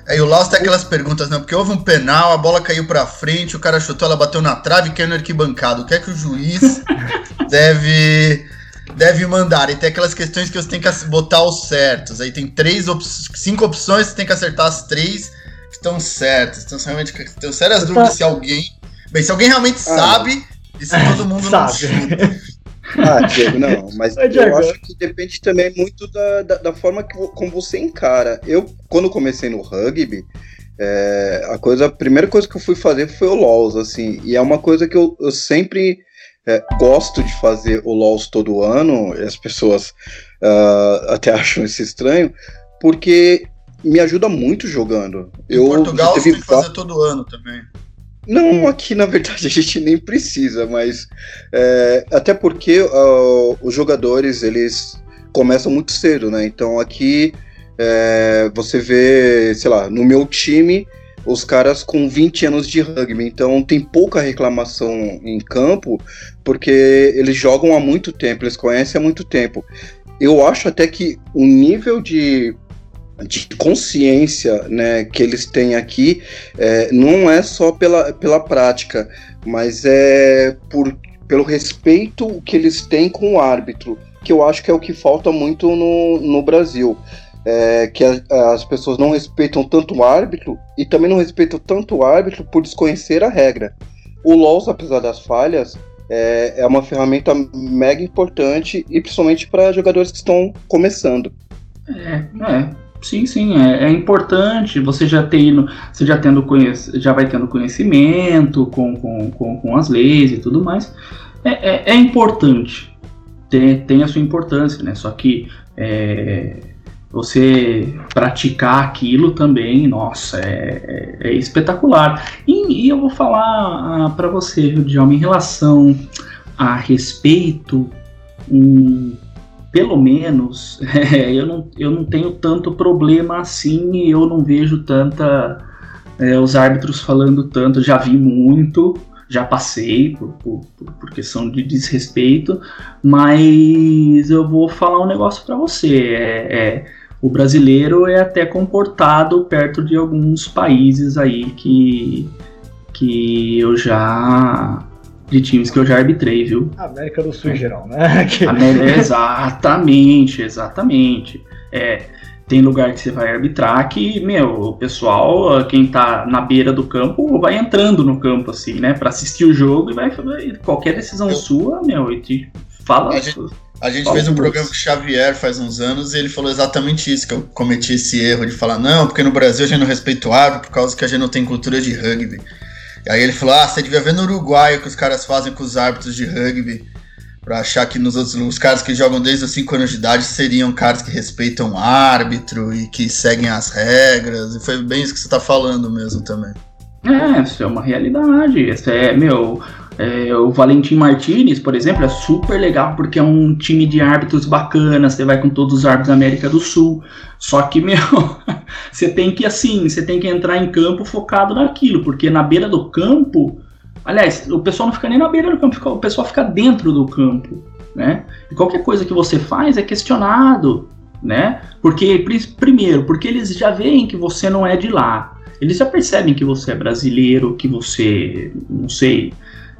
Aí o Lost é aquelas perguntas, não, porque houve um penal, a bola caiu pra frente, o cara chutou, ela bateu na trave e caiu no arquibancado. O que é que o juiz deve deve mandar. E tem aquelas questões que você tem que botar os certos. Aí tem três op cinco opções, você tem que acertar as três que estão certas. Então, realmente, tenho sérias tá... dúvidas se alguém. Bem, se alguém realmente ah, sabe, e se todo mundo sabe. não chuta. Ah, Diego, não, mas é, Diego. eu acho que depende também muito da, da, da, forma que, como você encara. Eu, quando comecei no rugby, é, a coisa, a primeira coisa que eu fui fazer foi o LOLs, assim, e é uma coisa que eu, eu sempre é, gosto de fazer o LOLs todo ano, e as pessoas uh, até acham isso estranho, porque me ajuda muito jogando. Em eu, Portugal você tem que fazer todo ano também. Não, aqui na verdade a gente nem precisa, mas é, até porque uh, os jogadores eles começam muito cedo, né? Então aqui é, você vê, sei lá, no meu time os caras com 20 anos de rugby, então tem pouca reclamação em campo, porque eles jogam há muito tempo, eles conhecem há muito tempo. Eu acho até que o nível de de consciência né, que eles têm aqui é, não é só pela, pela prática, mas é por, pelo respeito que eles têm com o árbitro, que eu acho que é o que falta muito no, no Brasil. É, que a, as pessoas não respeitam tanto o árbitro e também não respeitam tanto o árbitro por desconhecer a regra. O LOL, apesar das falhas, é, é uma ferramenta mega importante e principalmente para jogadores que estão começando. É, é, Sim, sim, é, é, importante. Você já tendo, você já tendo já vai tendo conhecimento com, com, com, com as leis e tudo mais. É, é, é importante, tem, tem a sua importância, né? Só que é, você praticar aquilo também, nossa, é, é, é espetacular. E, e, eu vou falar ah, para você, Djalma, em relação a respeito, um, pelo menos, é, eu, não, eu não tenho tanto problema assim e eu não vejo tanta. É, os árbitros falando tanto, já vi muito, já passei por, por, por, questão de desrespeito, mas eu vou falar um negócio para você. É, é, o brasileiro é até comportado perto de alguns países aí que, que eu já de times que eu já arbitrei, viu? América do Sul em geral, né? América, exatamente, exatamente. É, tem lugar que você vai arbitrar que, meu, o pessoal, quem tá na beira do campo, vai entrando no campo, assim, né? Pra assistir o jogo e vai. Qualquer decisão eu... sua, meu, e te fala. A gente, a gente fez um programa com o Xavier faz uns anos e ele falou exatamente isso, que eu cometi esse erro de falar, não, porque no Brasil a gente não respeita o árbitro por causa que a gente não tem cultura de rugby. E aí ele falou: ah, você devia ver no Uruguai o que os caras fazem com os árbitros de rugby. Pra achar que nos outros, os caras que jogam desde os 5 anos de idade seriam caras que respeitam o árbitro e que seguem as regras. E foi bem isso que você tá falando mesmo também. É, isso é uma realidade. Isso é, meu, é, o Valentim Martinez, por exemplo, é super legal porque é um time de árbitros bacana, você vai com todos os árbitros da América do Sul. Só que, meu, você tem que assim, você tem que entrar em campo focado naquilo, porque na beira do campo, aliás, o pessoal não fica nem na beira do campo, o pessoal fica dentro do campo, né? E qualquer coisa que você faz é questionado, né? Porque primeiro, porque eles já veem que você não é de lá. Eles já percebem que você é brasileiro, que você, não sei,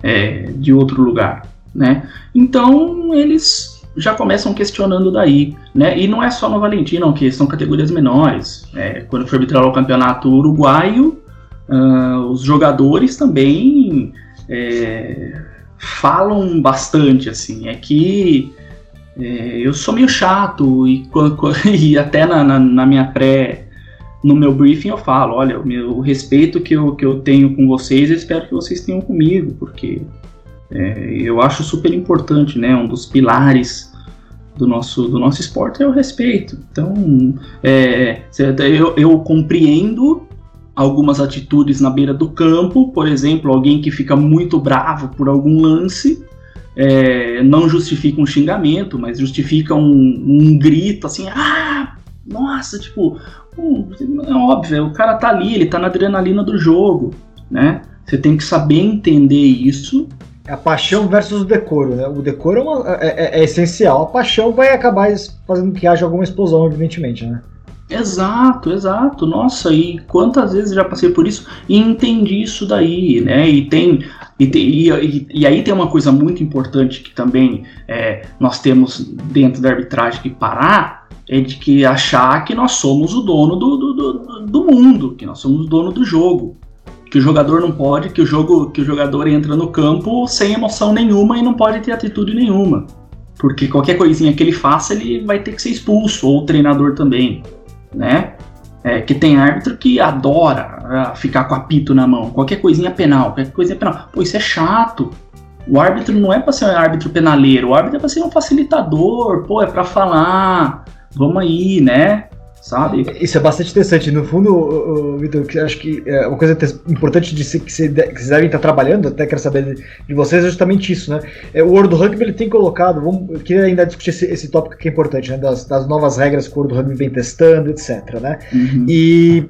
é, de outro lugar, né? Então eles já começam questionando daí, né? E não é só no Valentim, não, que são categorias menores. É, quando for arbitrar o campeonato uruguaio, uh, os jogadores também é, falam bastante, assim. É que é, eu sou meio chato e, e até na, na, na, minha pré no meu briefing eu falo, olha, o, meu, respeito que eu, que eu tenho com vocês, eu espero que vocês tenham comigo, porque é, eu acho super importante, né? Um dos pilares do nosso, do nosso esporte é o respeito. Então, é, eu, eu compreendo algumas atitudes na beira do campo, por exemplo, alguém que fica muito bravo por algum lance, é, não justifica um xingamento, mas justifica um, um grito assim, ah, nossa, tipo, é óbvio, o cara tá ali, ele tá na adrenalina do jogo, né? Você tem que saber entender isso. É a paixão versus o decoro, né? O decoro é, uma, é, é, é essencial. A paixão vai acabar fazendo que haja alguma explosão, evidentemente, né? Exato, exato. Nossa, e quantas vezes já passei por isso e entendi isso daí, né? E tem. E, e, e aí tem uma coisa muito importante que também é, nós temos dentro da arbitragem que parar, é de que achar que nós somos o dono do, do, do, do mundo, que nós somos o dono do jogo. Que o jogador não pode, que o jogo, que o jogador entra no campo sem emoção nenhuma e não pode ter atitude nenhuma. Porque qualquer coisinha que ele faça, ele vai ter que ser expulso, ou o treinador também né? É, que tem árbitro que adora uh, ficar com apito na mão, qualquer coisinha penal, qualquer coisinha penal. Pô, isso é chato. O árbitro não é para ser um árbitro penaleiro, o árbitro é para ser um facilitador, pô, é para falar, vamos aí, né? sabe? Isso é bastante interessante. No fundo, Vitor, acho que é uma coisa importante de se, que, vocês devem estar trabalhando, até quero saber de vocês, é justamente isso, né? É, o World Rugby ele tem colocado, vamos, eu queria ainda discutir esse, esse tópico que é importante, né? Das, das, novas regras que o World Rugby vem testando, etc, né? Uhum. E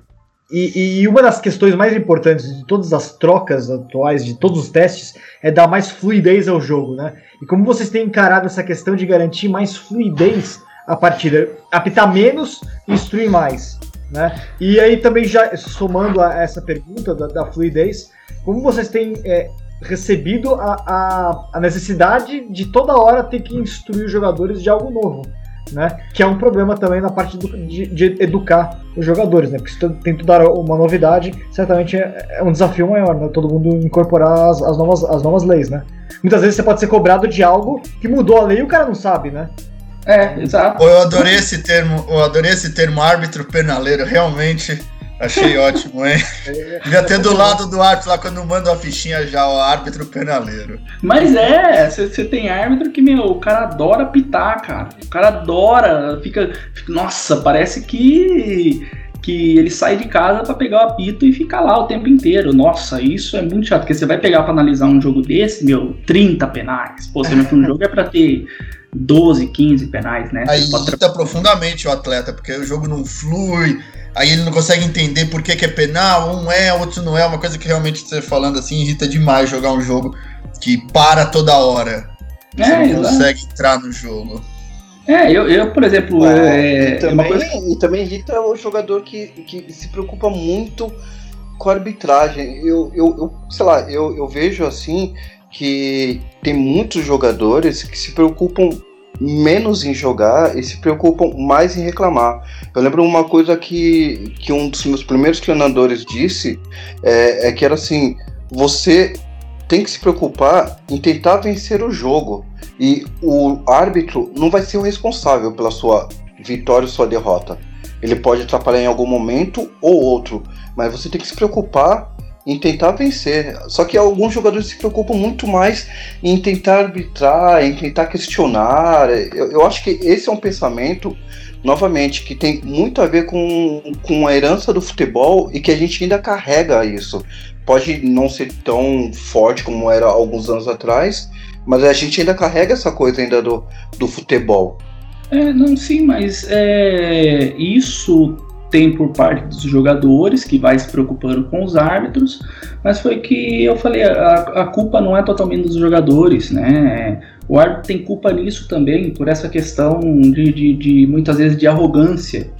e, e, uma das questões mais importantes de todas as trocas atuais, de todos os testes, é dar mais fluidez ao jogo, né? E como vocês têm encarado essa questão de garantir mais fluidez a partida. Apitar menos, instruir mais. Né? E aí também já somando a essa pergunta da, da fluidez, como vocês têm é, recebido a, a, a, necessidade de toda hora ter que instruir os jogadores de algo novo, né? Que é um problema também na parte do, de, de, educar os jogadores, né? Porque se tem tudo uma novidade, certamente é, é, um desafio maior, né? Todo mundo incorporar as, as, novas, as novas leis, né? Muitas vezes você pode ser cobrado de algo que mudou a lei e o cara não sabe, né? É, exato. Eu adorei esse termo, eu adorei esse termo árbitro penaleiro, realmente achei ótimo, hein? Devia ter do lado do árbitro lá quando manda a fichinha já, o árbitro penaleiro. Mas é, você tem árbitro que, meu, o cara adora pitar, cara. O cara adora, fica, fica nossa, parece que que ele sai de casa para pegar o apito e ficar lá o tempo inteiro. Nossa, isso é muito chato, porque você vai pegar para analisar um jogo desse, meu, 30 penais. Pô, você um jogo é para ter 12, 15 penais, né? Aí irrita profundamente o atleta, porque o jogo não flui, aí ele não consegue entender por que, que é penal, um é, outro não é, uma coisa que realmente você falando assim irrita demais jogar um jogo que para toda hora. Você é, não consegue entrar no jogo. É, eu, eu por exemplo. É, é, e, também, coisa... e também irrita o jogador que, que se preocupa muito com a arbitragem. Eu, eu, eu sei lá, eu, eu vejo assim que tem muitos jogadores que se preocupam menos em jogar e se preocupam mais em reclamar. Eu lembro uma coisa que, que um dos meus primeiros treinadores disse é, é que era assim: você tem que se preocupar em tentar vencer o jogo e o árbitro não vai ser o responsável pela sua vitória ou sua derrota. Ele pode atrapalhar em algum momento ou outro, mas você tem que se preocupar em tentar vencer. Só que alguns jogadores se preocupam muito mais em tentar arbitrar, em tentar questionar. Eu, eu acho que esse é um pensamento, novamente, que tem muito a ver com, com a herança do futebol e que a gente ainda carrega isso. Pode não ser tão forte como era alguns anos atrás, mas a gente ainda carrega essa coisa ainda do, do futebol. É, não, sim, mas é, isso tem por parte dos jogadores que vai se preocupando com os árbitros, mas foi que eu falei, a, a culpa não é totalmente dos jogadores, né? O árbitro tem culpa nisso também, por essa questão de, de, de muitas vezes de arrogância,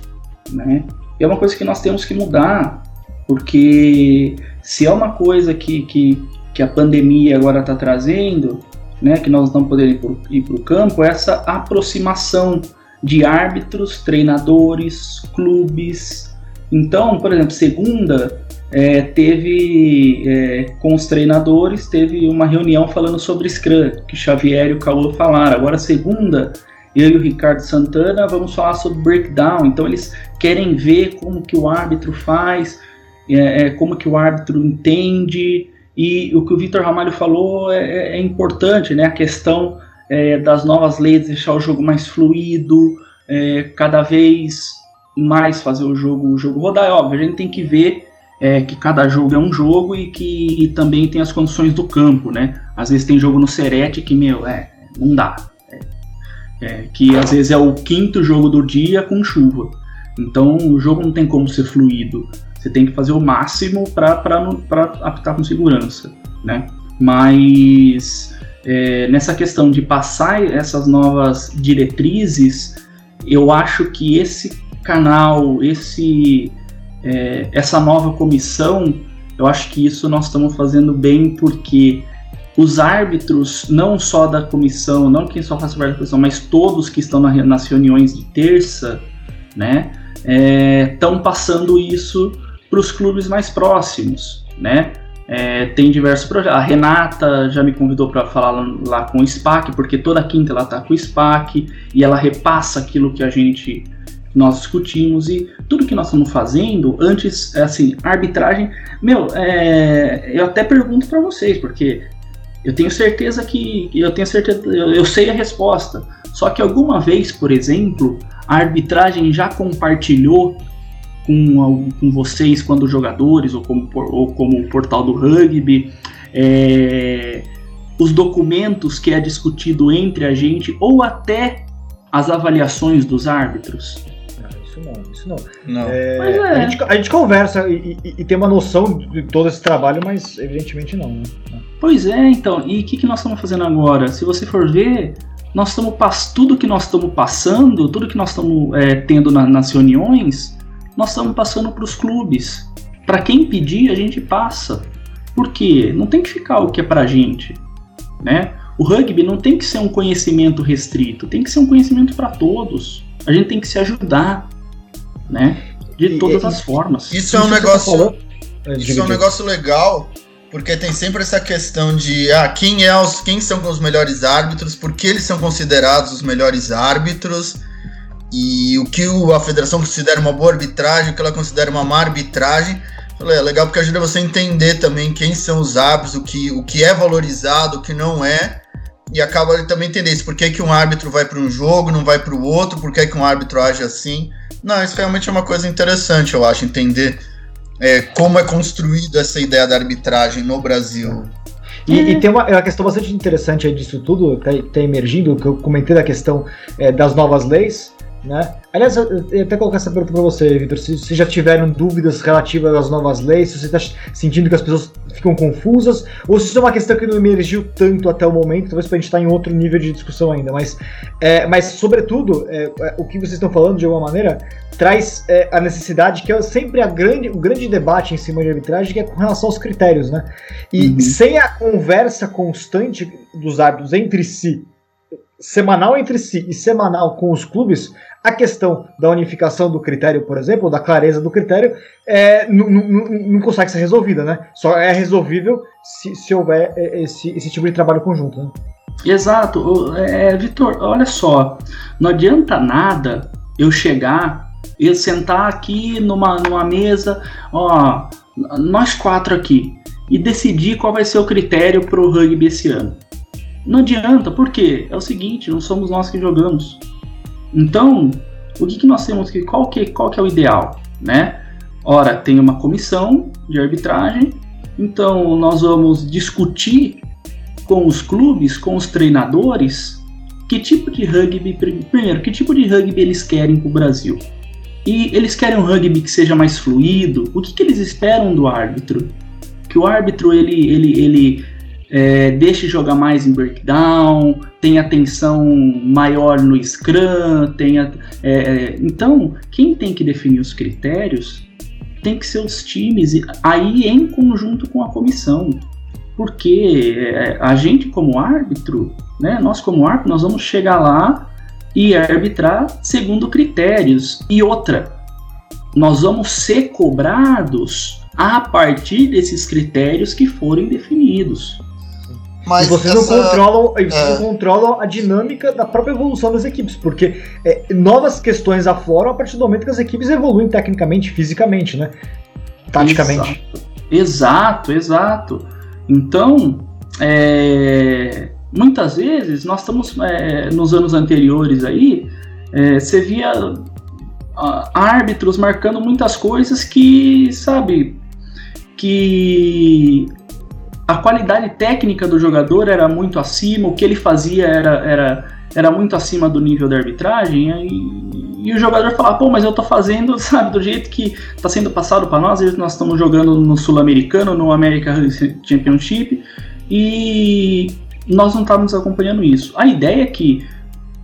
né? E é uma coisa que nós temos que mudar, porque se é uma coisa que, que, que a pandemia agora está trazendo, né, que nós não podemos ir para o campo, é essa aproximação de árbitros, treinadores, clubes. Então, por exemplo, segunda é, teve é, com os treinadores teve uma reunião falando sobre Scrum, que Xavier e o Caô falaram. Agora segunda eu e o Ricardo Santana vamos falar sobre breakdown. Então eles querem ver como que o árbitro faz, é, é como que o árbitro entende. E o que o Vitor Ramalho falou é, é, é importante, né? A questão é, das novas leis, deixar o jogo mais fluido, é, cada vez mais fazer o jogo, o jogo rodar. É óbvio, a gente tem que ver é, que cada jogo é um jogo e que e também tem as condições do campo, né? Às vezes tem jogo no Serete que, meu, é, não dá. É, é, que às vezes é o quinto jogo do dia com chuva. Então o jogo não tem como ser fluido. Você tem que fazer o máximo para apitar com segurança, né? Mas é, nessa questão de passar essas novas diretrizes, eu acho que esse canal, esse é, essa nova comissão, eu acho que isso nós estamos fazendo bem porque os árbitros, não só da comissão, não quem só faz parte da comissão, mas todos que estão na, nas reuniões de terça, né, estão é, passando isso para os clubes mais próximos, né? É, tem diversos projetos. A Renata já me convidou para falar lá, lá, com o SPAC, porque toda quinta ela está com o SPAC e ela repassa aquilo que a gente nós discutimos e tudo que nós estamos fazendo antes, é assim, arbitragem. Meu, é, eu até pergunto para vocês, porque eu tenho certeza que eu tenho certeza, eu, eu sei a resposta. Só que alguma vez, por exemplo, a arbitragem já compartilhou com, com vocês quando jogadores ou como, ou como portal do rugby, é, os documentos que é discutido entre a gente ou até as avaliações dos árbitros? isso não, isso não. não. É, é. A, gente, a, gente, conversa e, e, e, tem uma noção de todo esse trabalho, mas evidentemente não. Né? Pois é, então. E o que, que nós estamos fazendo agora? Se você for ver, nós estamos tudo que nós estamos passando, tudo que nós estamos é, tendo na, nas reuniões, nós estamos passando para os clubes. Para quem pedir, a gente passa. Por quê? Não tem que ficar o que é para a gente. Né? O rugby não tem que ser um conhecimento restrito, tem que ser um conhecimento para todos. A gente tem que se ajudar, né? De todas e, as formas. Isso é um negócio. Tá isso é um negócio legal, porque tem sempre essa questão de ah, quem, é os, quem são os melhores árbitros, por que eles são considerados os melhores árbitros e o que a federação considera uma boa arbitragem, o que ela considera uma má arbitragem. Falei, é legal porque ajuda você a entender também quem são os árbitros, o que, o que é valorizado, o que não é, e acaba também entender isso. Por que, que um árbitro vai para um jogo, não vai para o outro, por que, que um árbitro age assim. Não, isso realmente é uma coisa interessante, eu acho, entender é, como é construída essa ideia da arbitragem no Brasil. E, e, tem uma, uma, questão bastante interessante aí disso tudo, que está tá emergindo, que eu comentei da questão é, das novas leis, né? Aliás, eu até colocar essa pergunta para você, Vitor. Se, se já tiveram dúvidas relativas às novas leis, se você está sentindo que as pessoas ficam confusas, ou se isso é uma questão que não emergiu tanto até o momento, talvez para a gente estar tá em outro nível de discussão ainda. Mas, é, mas sobretudo, é, é, o que vocês estão falando, de alguma maneira, traz é, a necessidade, que é sempre a grande, o grande debate em cima de arbitragem, que é com relação aos critérios. Né? E uhum. sem a conversa constante dos árbitros entre si, semanal entre si e semanal com os clubes, a questão da unificação do critério, por exemplo, da clareza do critério, é, não consegue ser resolvida, né? Só é resolvível se, se houver é, esse, esse tipo de trabalho conjunto, né? Exato. É, Vitor, olha só, não adianta nada eu chegar e sentar aqui numa, numa mesa, ó, nós quatro aqui, e decidir qual vai ser o critério para o rugby esse ano. Não adianta, por quê? É o seguinte, não somos nós que jogamos. Então, o que, que nós temos que qual que qual que é o ideal, né? Ora, tem uma comissão de arbitragem, então nós vamos discutir com os clubes, com os treinadores, que tipo de rugby, primeiro, que tipo de rugby eles querem para o Brasil. E eles querem um rugby que seja mais fluido. O que, que eles esperam do árbitro? Que o árbitro ele, ele, ele é, deixe jogar mais em breakdown, tem atenção maior no Scrum, tenha, é, é, então quem tem que definir os critérios tem que ser os times, aí em conjunto com a comissão, porque é, a gente como árbitro, né, nós como árbitro, nós vamos chegar lá e arbitrar segundo critérios. E outra, nós vamos ser cobrados a partir desses critérios que forem definidos. Mas e vocês, essa... não, controlam, vocês é. não controlam a dinâmica da própria evolução das equipes, porque é, novas questões afloram a partir do momento que as equipes evoluem tecnicamente, fisicamente, né? Taticamente. Exato, exato. exato. Então, é, muitas vezes nós estamos é, nos anos anteriores aí, é, você via árbitros marcando muitas coisas que, sabe, que a qualidade técnica do jogador era muito acima, o que ele fazia era, era, era muito acima do nível da arbitragem, e, e o jogador falava, pô, mas eu tô fazendo, sabe, do jeito que tá sendo passado para nós, nós estamos jogando no Sul-Americano, no American Championship, e nós não estávamos acompanhando isso. A ideia é que,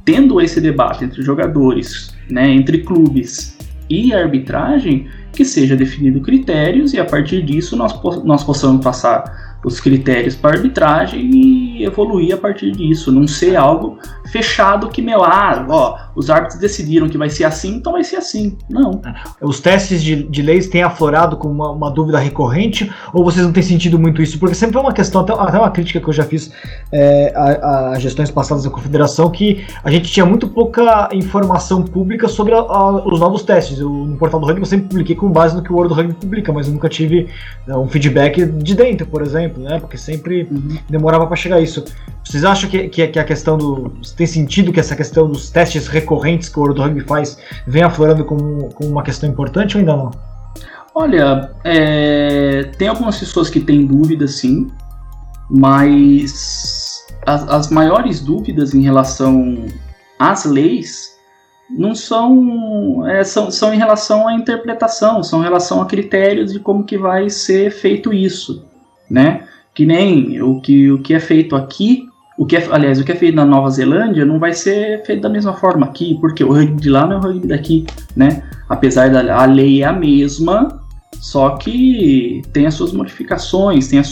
tendo esse debate entre jogadores, né, entre clubes, e arbitragem, que seja definido critérios e a partir disso nós, nós possamos passar os critérios para arbitragem e evoluir a partir disso, não ser algo fechado que meu, ah, ó, os árbitros decidiram que vai ser assim, então vai ser assim. Não. Os testes de, de leis têm aflorado como uma, uma, dúvida recorrente ou vocês não têm sentido muito isso? Porque sempre é uma questão, até, até uma crítica que eu já fiz é, a, a, gestões passadas da confederação, que a gente tinha muito pouca informação pública sobre a, a, os novos testes. Eu, no portal do rugby eu sempre publiquei com base no que o World Rugby publica, mas eu nunca tive né, um feedback de dentro, por exemplo né? Porque sempre uhum. demorava para chegar a isso. Vocês acham que, que, que, a questão do. Tem sentido que essa questão dos testes recorrentes que o World Rugby faz venha aflorando como, como uma questão importante ou ainda não? Olha, é, tem algumas pessoas que têm dúvidas sim, mas as, as maiores dúvidas em relação às leis não são, é, são, são em relação à interpretação, são em relação a critérios de como que vai ser feito isso né? Que nem o que, o que é feito aqui, o que é, aliás, o que é feito na Nova Zelândia não vai ser feito da mesma forma aqui, porque o rugby de lá não é o rugby daqui, né? Apesar da a lei é a mesma, só que tem as suas modificações, tem a,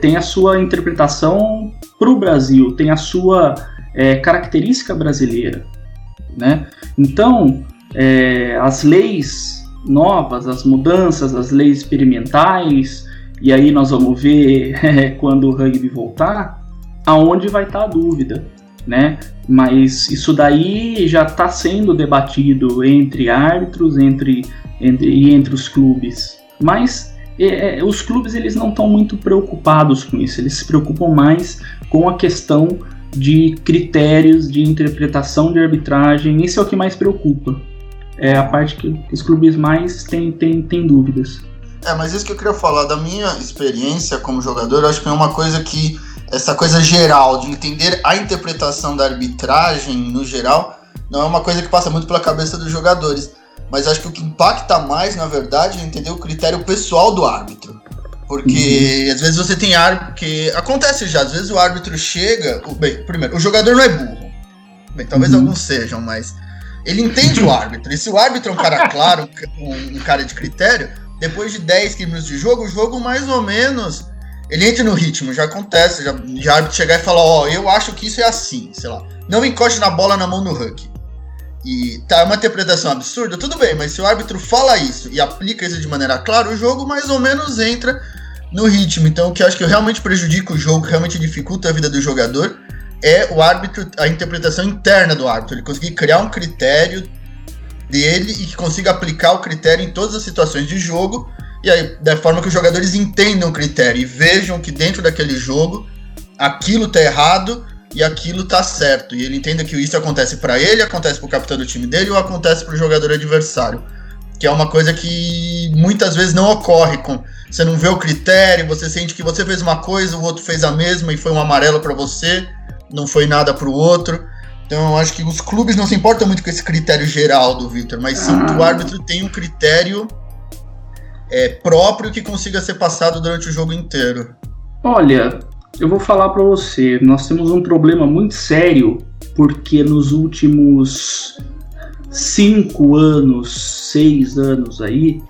tem a sua interpretação para o Brasil, tem a sua é, característica brasileira, né? Então, é, as leis novas, as mudanças, as leis experimentais, e aí nós vamos ver quando o rugby voltar, aonde vai estar tá a dúvida, né? Mas isso daí já está sendo debatido entre árbitros, entre, entre e entre os clubes. Mas é, é os clubes eles não estão muito preocupados com isso. Eles se preocupam mais com a questão de critérios de interpretação de arbitragem. Isso é o que mais preocupa. É a parte que os clubes mais têm, têm, têm dúvidas. É, mas isso que eu queria falar da minha experiência como jogador, acho que é uma coisa que essa coisa geral de entender a interpretação da arbitragem no geral não é uma coisa que passa muito pela cabeça dos jogadores. Mas acho que o que impacta mais, na verdade, é entender o critério pessoal do árbitro. Porque uhum. às vezes você tem árbitro que. Acontece já, às vezes o árbitro chega. Bem, primeiro, o jogador não é burro. Bem, talvez uhum. alguns sejam, mas. Ele entende o árbitro. E se o árbitro é um cara claro, um, um cara de critério, depois de 10 minutos de jogo, o jogo mais ou menos ele entra no ritmo, já acontece, já, já chegar e falar, ó, oh, eu acho que isso é assim, sei lá. Não encoste na bola na mão no Huck. E tá, é uma interpretação absurda, tudo bem, mas se o árbitro fala isso e aplica isso de maneira clara, o jogo mais ou menos entra no ritmo. Então, o que eu acho que realmente prejudica o jogo, realmente dificulta a vida do jogador, é o árbitro, a interpretação interna do árbitro. Ele conseguir criar um critério dele e que consiga aplicar o critério em todas as situações de jogo, e aí, da forma que os jogadores entendam o critério e vejam que dentro daquele jogo aquilo tá errado e aquilo tá certo. E ele entenda que isso acontece para ele, acontece pro capitão do time dele ou acontece pro jogador adversário. Que é uma coisa que muitas vezes não ocorre com. Você não vê o critério, você sente que você fez uma coisa, o outro fez a mesma e foi um amarelo para você, não foi nada pro outro. Então eu acho que os clubes não se importam muito com esse critério geral do Victor, mas sim que o ah. árbitro tem um critério é, próprio que consiga ser passado durante o jogo inteiro. Olha, eu vou falar para você, nós temos um problema muito sério porque nos últimos cinco anos, seis anos aí,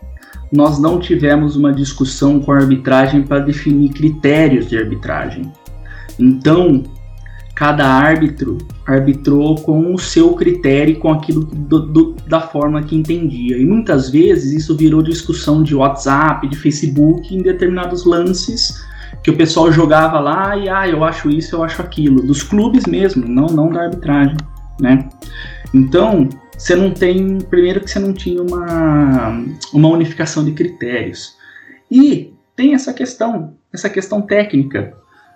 nós não tivemos uma discussão com a arbitragem para definir critérios de arbitragem. Então, cada árbitro arbitrou com o seu critério, com aquilo do, do, da forma que entendia. E muitas vezes isso virou discussão de WhatsApp, de Facebook, em determinados lances que o pessoal jogava lá e ah, eu acho isso, eu acho aquilo, dos clubes mesmo, não não da arbitragem, né? Então, você não tem, primeiro que você não tinha uma uma unificação de critérios. E tem essa questão, essa questão técnica,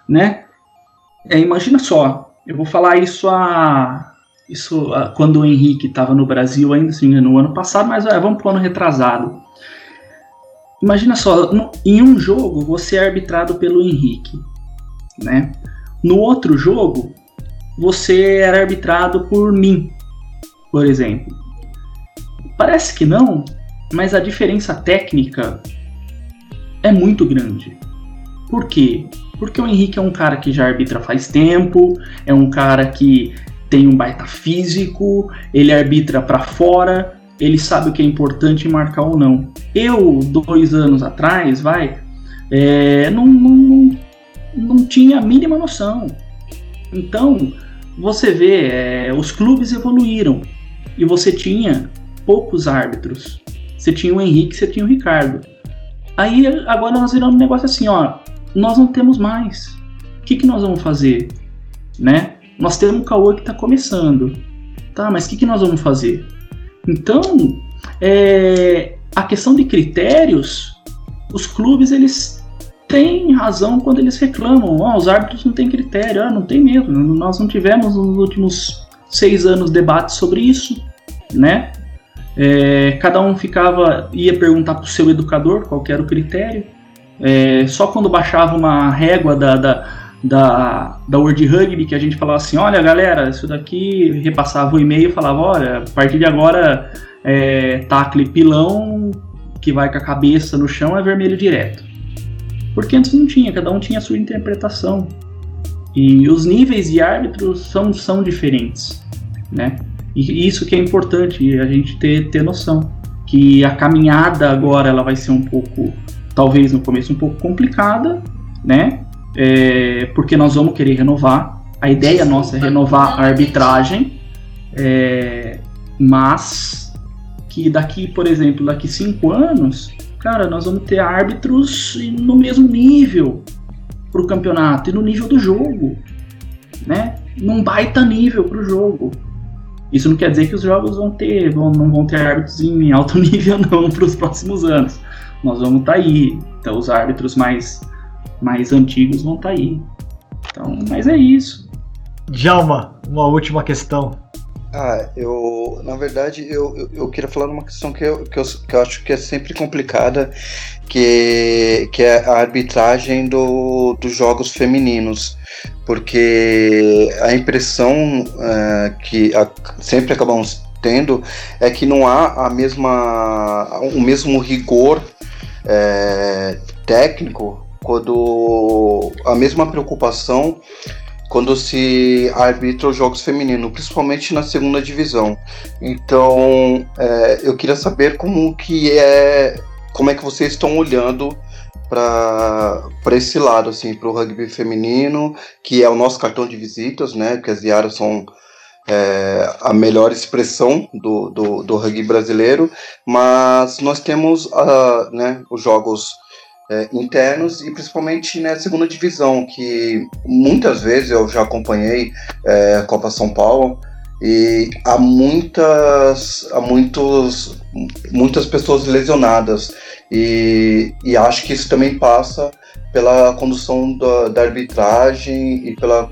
né? É, imagina só, eu vou falar isso a. Isso a, quando o Henrique estava no Brasil, ainda assim, no ano passado, mas é, vamos para o ano retrasado. Imagina só, no, em um jogo você é arbitrado pelo Henrique, né? No outro jogo você era arbitrado por mim, por exemplo. Parece que não, mas a diferença técnica é muito grande. Por quê? Porque o Henrique é um cara que já arbitra faz tempo, é um cara que tem um baita físico, ele arbitra para fora, ele sabe o que é importante marcar ou não. Eu, dois anos atrás, vai, é, não, não, não tinha a mínima noção. Então, você vê, é, os clubes evoluíram e você tinha poucos árbitros. Você tinha o Henrique, você tinha o Ricardo. Aí agora nós viramos um negócio assim, ó, nós não temos mais. O que, que nós vamos fazer? Né? Nós temos o Cauã que está começando. Tá, mas o que, que nós vamos fazer? Então, é, a questão de critérios, os clubes eles têm razão quando eles reclamam. Oh, os árbitros não têm critério, ah, não tem mesmo. Nós não tivemos nos últimos seis anos debates sobre isso, né? É, cada um ficava, ia perguntar para o seu educador qual era o critério. É, só quando baixava uma régua da, da, da, da World Rugby que a gente falava assim, olha galera, isso daqui, repassava o e-mail e falava, olha, a partir de agora é, tacle pilão que vai com a cabeça no chão é vermelho direto. Porque antes não tinha, cada um tinha a sua interpretação. E os níveis de árbitros são, são diferentes, né? E isso que é importante a gente ter, ter noção. Que a caminhada agora ela vai ser um pouco, talvez no começo um pouco complicada, né? É, porque nós vamos querer renovar. A ideia nossa é renovar a arbitragem, é, mas que daqui, por exemplo, daqui cinco anos, cara, nós vamos ter árbitros no mesmo nível para o campeonato e no nível do jogo, né? Num baita nível para o jogo. Isso não quer dizer que os jogos vão ter, vão, não vão ter árbitros em alto nível não para os próximos anos. Nós vamos estar tá aí. Então os árbitros mais, mais antigos vão estar tá aí. Então, mas é isso. Djalma, uma última questão. Ah, eu, na verdade, eu, eu, eu, queria falar uma questão que eu, que eu, que eu acho que é sempre complicada, que, que é a arbitragem do, dos jogos femininos porque a impressão uh, que a, sempre acabamos tendo é que não há a mesma, o mesmo rigor é, técnico quando a mesma preocupação quando se arbitra os jogos femininos, principalmente na segunda divisão. Então, é, eu queria saber como que é, como é que vocês estão olhando para esse lado, assim, para o rugby feminino, que é o nosso cartão de visitas, né? Que as Iaras são é, a melhor expressão do, do, do, rugby brasileiro, mas nós temos uh, né, os jogos é, internos e principalmente na né, segunda divisão, que muitas vezes eu já acompanhei é, a Copa São Paulo e há muitas, há muitos, muitas pessoas lesionadas e, e acho que isso também passa pela condução da, da arbitragem e pela,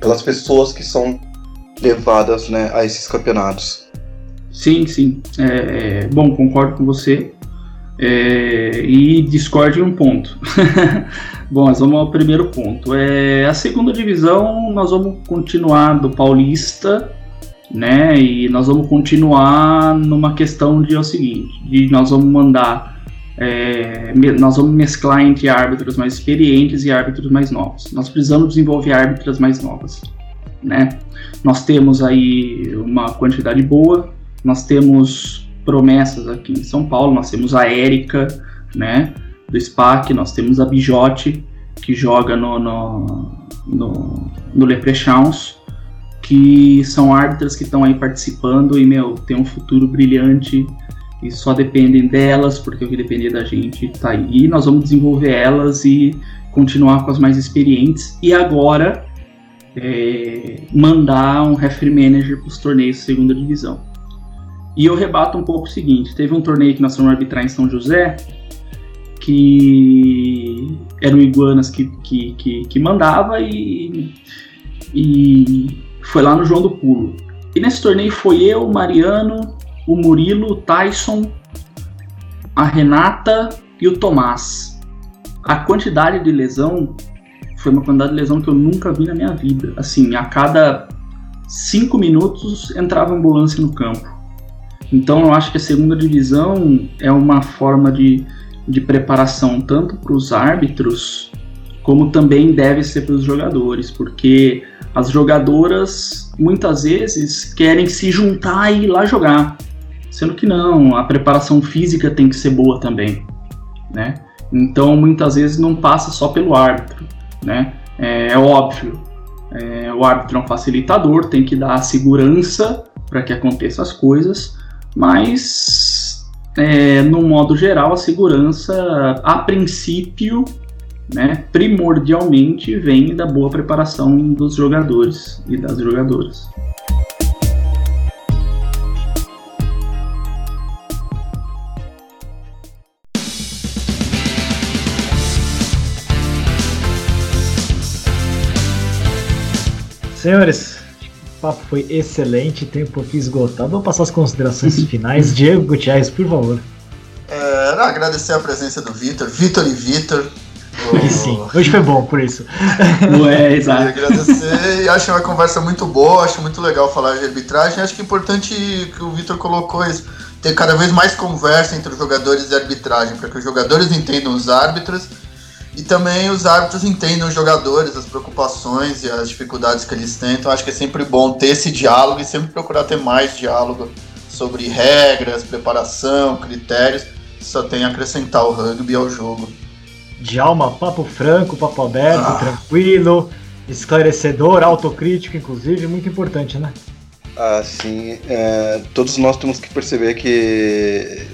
pelas pessoas que são levadas né, a esses campeonatos. Sim, sim. É, é, bom, concordo com você. É, e discordo em um ponto. bom, nós vamos ao primeiro ponto. É, a segunda divisão, nós vamos continuar do Paulista, né? E nós vamos continuar numa questão de é o seguinte: de nós vamos mandar é, nós vamos mesclar entre árbitros mais experientes e árbitros mais novos. Nós precisamos desenvolver árbitras mais novas. Né? Nós temos aí uma quantidade boa, nós temos promessas aqui em São Paulo, nós temos a Érica, né, do SPAC, nós temos a Bijote, que joga no, no, no, no Leprechauns, que são árbitras que estão aí participando e, meu, tem um futuro brilhante e só dependem delas, porque o que depender da gente está aí. E nós vamos desenvolver elas e continuar com as mais experientes. E agora é, mandar um referee manager para os torneios de segunda divisão. E eu rebato um pouco o seguinte: teve um torneio que nós fomos arbitrar em São José, que era o Iguanas que, que, que, que mandava e, e foi lá no João do Pulo. E nesse torneio foi eu, Mariano, o Murilo, o Tyson, a Renata e o Tomás. A quantidade de lesão foi uma quantidade de lesão que eu nunca vi na minha vida. Assim, a cada cinco minutos entrava ambulância no campo. Então eu acho que a segunda divisão é uma forma de, de preparação tanto para os árbitros como também deve ser para os jogadores, porque as jogadoras muitas vezes querem se juntar e ir lá jogar sendo que não, a preparação física tem que ser boa também, né? Então muitas vezes não passa só pelo árbitro, né? É, é óbvio, é, o árbitro é um facilitador, tem que dar a segurança para que aconteçam as coisas, mas é, no modo geral a segurança, a princípio, né, primordialmente vem da boa preparação dos jogadores e das jogadoras. Senhores, o papo foi excelente, tempo aqui esgotado. Vou passar as considerações finais. Diego Gutierrez, por favor. É, agradecer a presença do Vitor, Vitor e Vitor. O... Sim, hoje foi bom por isso. Não é, exato. Agradecer e acho uma conversa muito boa, acho muito legal falar de arbitragem. Acho que é importante que o Vitor colocou isso, ter cada vez mais conversa entre os jogadores e a arbitragem, para que os jogadores entendam os árbitros e também os árbitros entendem os jogadores, as preocupações e as dificuldades que eles têm. Então acho que é sempre bom ter esse diálogo e sempre procurar ter mais diálogo sobre regras, preparação, critérios. Só tem a acrescentar o rugby ao jogo. Djalma, papo franco, papo aberto, ah. tranquilo, esclarecedor, autocrítico, inclusive, muito importante, né? Ah, sim. É, todos nós temos que perceber que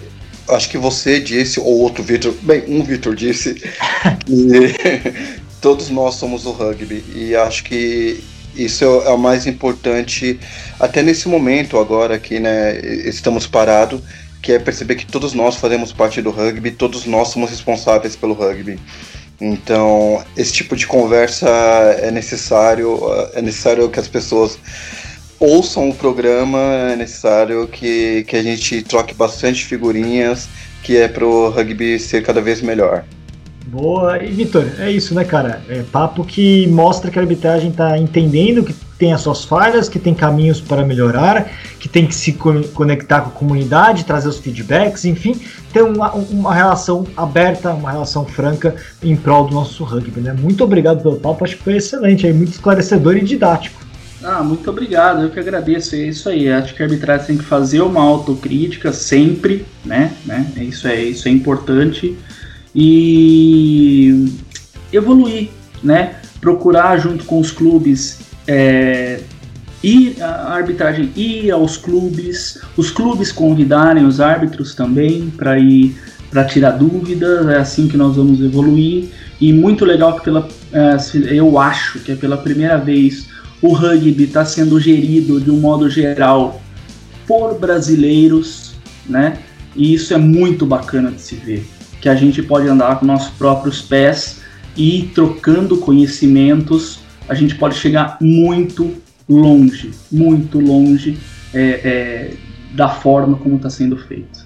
acho que você disse, ou outro Vitor, bem, um Vitor disse, que todos nós somos o rugby. E acho que isso é o mais importante, até nesse momento agora que né, estamos parados, que é perceber que todos nós fazemos parte do rugby, todos nós somos responsáveis pelo rugby. Então, esse tipo de conversa é necessário, é necessário que as pessoas ouçam o programa, é necessário que, que a gente troque bastante figurinhas, que é pro rugby ser cada vez melhor. Boa, e Vitor, é isso, né, cara? É papo que mostra que a arbitragem tá entendendo que tem as suas falhas, que tem caminhos para melhorar, que tem que se conectar com a comunidade, trazer os feedbacks, enfim, ter uma, uma relação aberta, uma relação franca em prol do nosso rugby, né? Muito obrigado pelo papo, acho que foi excelente, aí, muito esclarecedor e didático. Ah, muito obrigado, eu que agradeço. É isso aí. Acho que a arbitragem tem que fazer uma autocrítica sempre, né? né? É isso é isso é importante e evoluir, né? Procurar junto com os clubes é, ir a arbitragem ir aos clubes, os clubes convidarem os árbitros também para ir para tirar dúvidas. É assim que nós vamos evoluir e muito legal que pela é, eu acho que é pela primeira vez o rugby está sendo gerido de um modo geral por brasileiros, né? E isso é muito bacana de se ver, que a gente pode andar com nossos próprios pés e trocando conhecimentos, a gente pode chegar muito longe, muito longe é, é, da forma como está sendo feito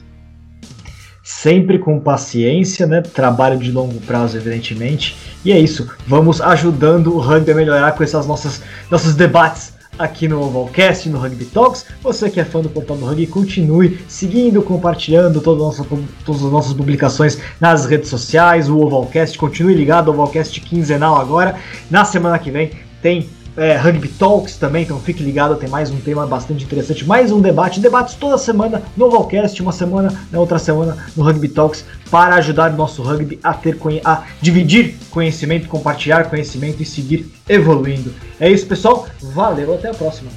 sempre com paciência, né? Trabalho de longo prazo, evidentemente. E é isso. Vamos ajudando o rugby a melhorar com essas nossas nossos debates aqui no Ovalcast, no Rugby Talks. Você que é fã do Portal do Rugby, continue seguindo, compartilhando nossas, todas as nossas publicações nas redes sociais, o Ovalcast. Continue ligado ao Ovalcast quinzenal agora. Na semana que vem tem é, Rugby Talks também, então fique ligado, tem mais um tema bastante interessante, mais um debate, debates toda semana no Valcast, uma semana, na outra semana no Rugby Talks, para ajudar o nosso rugby a ter a dividir conhecimento, compartilhar conhecimento e seguir evoluindo. É isso, pessoal. Valeu, até a próxima.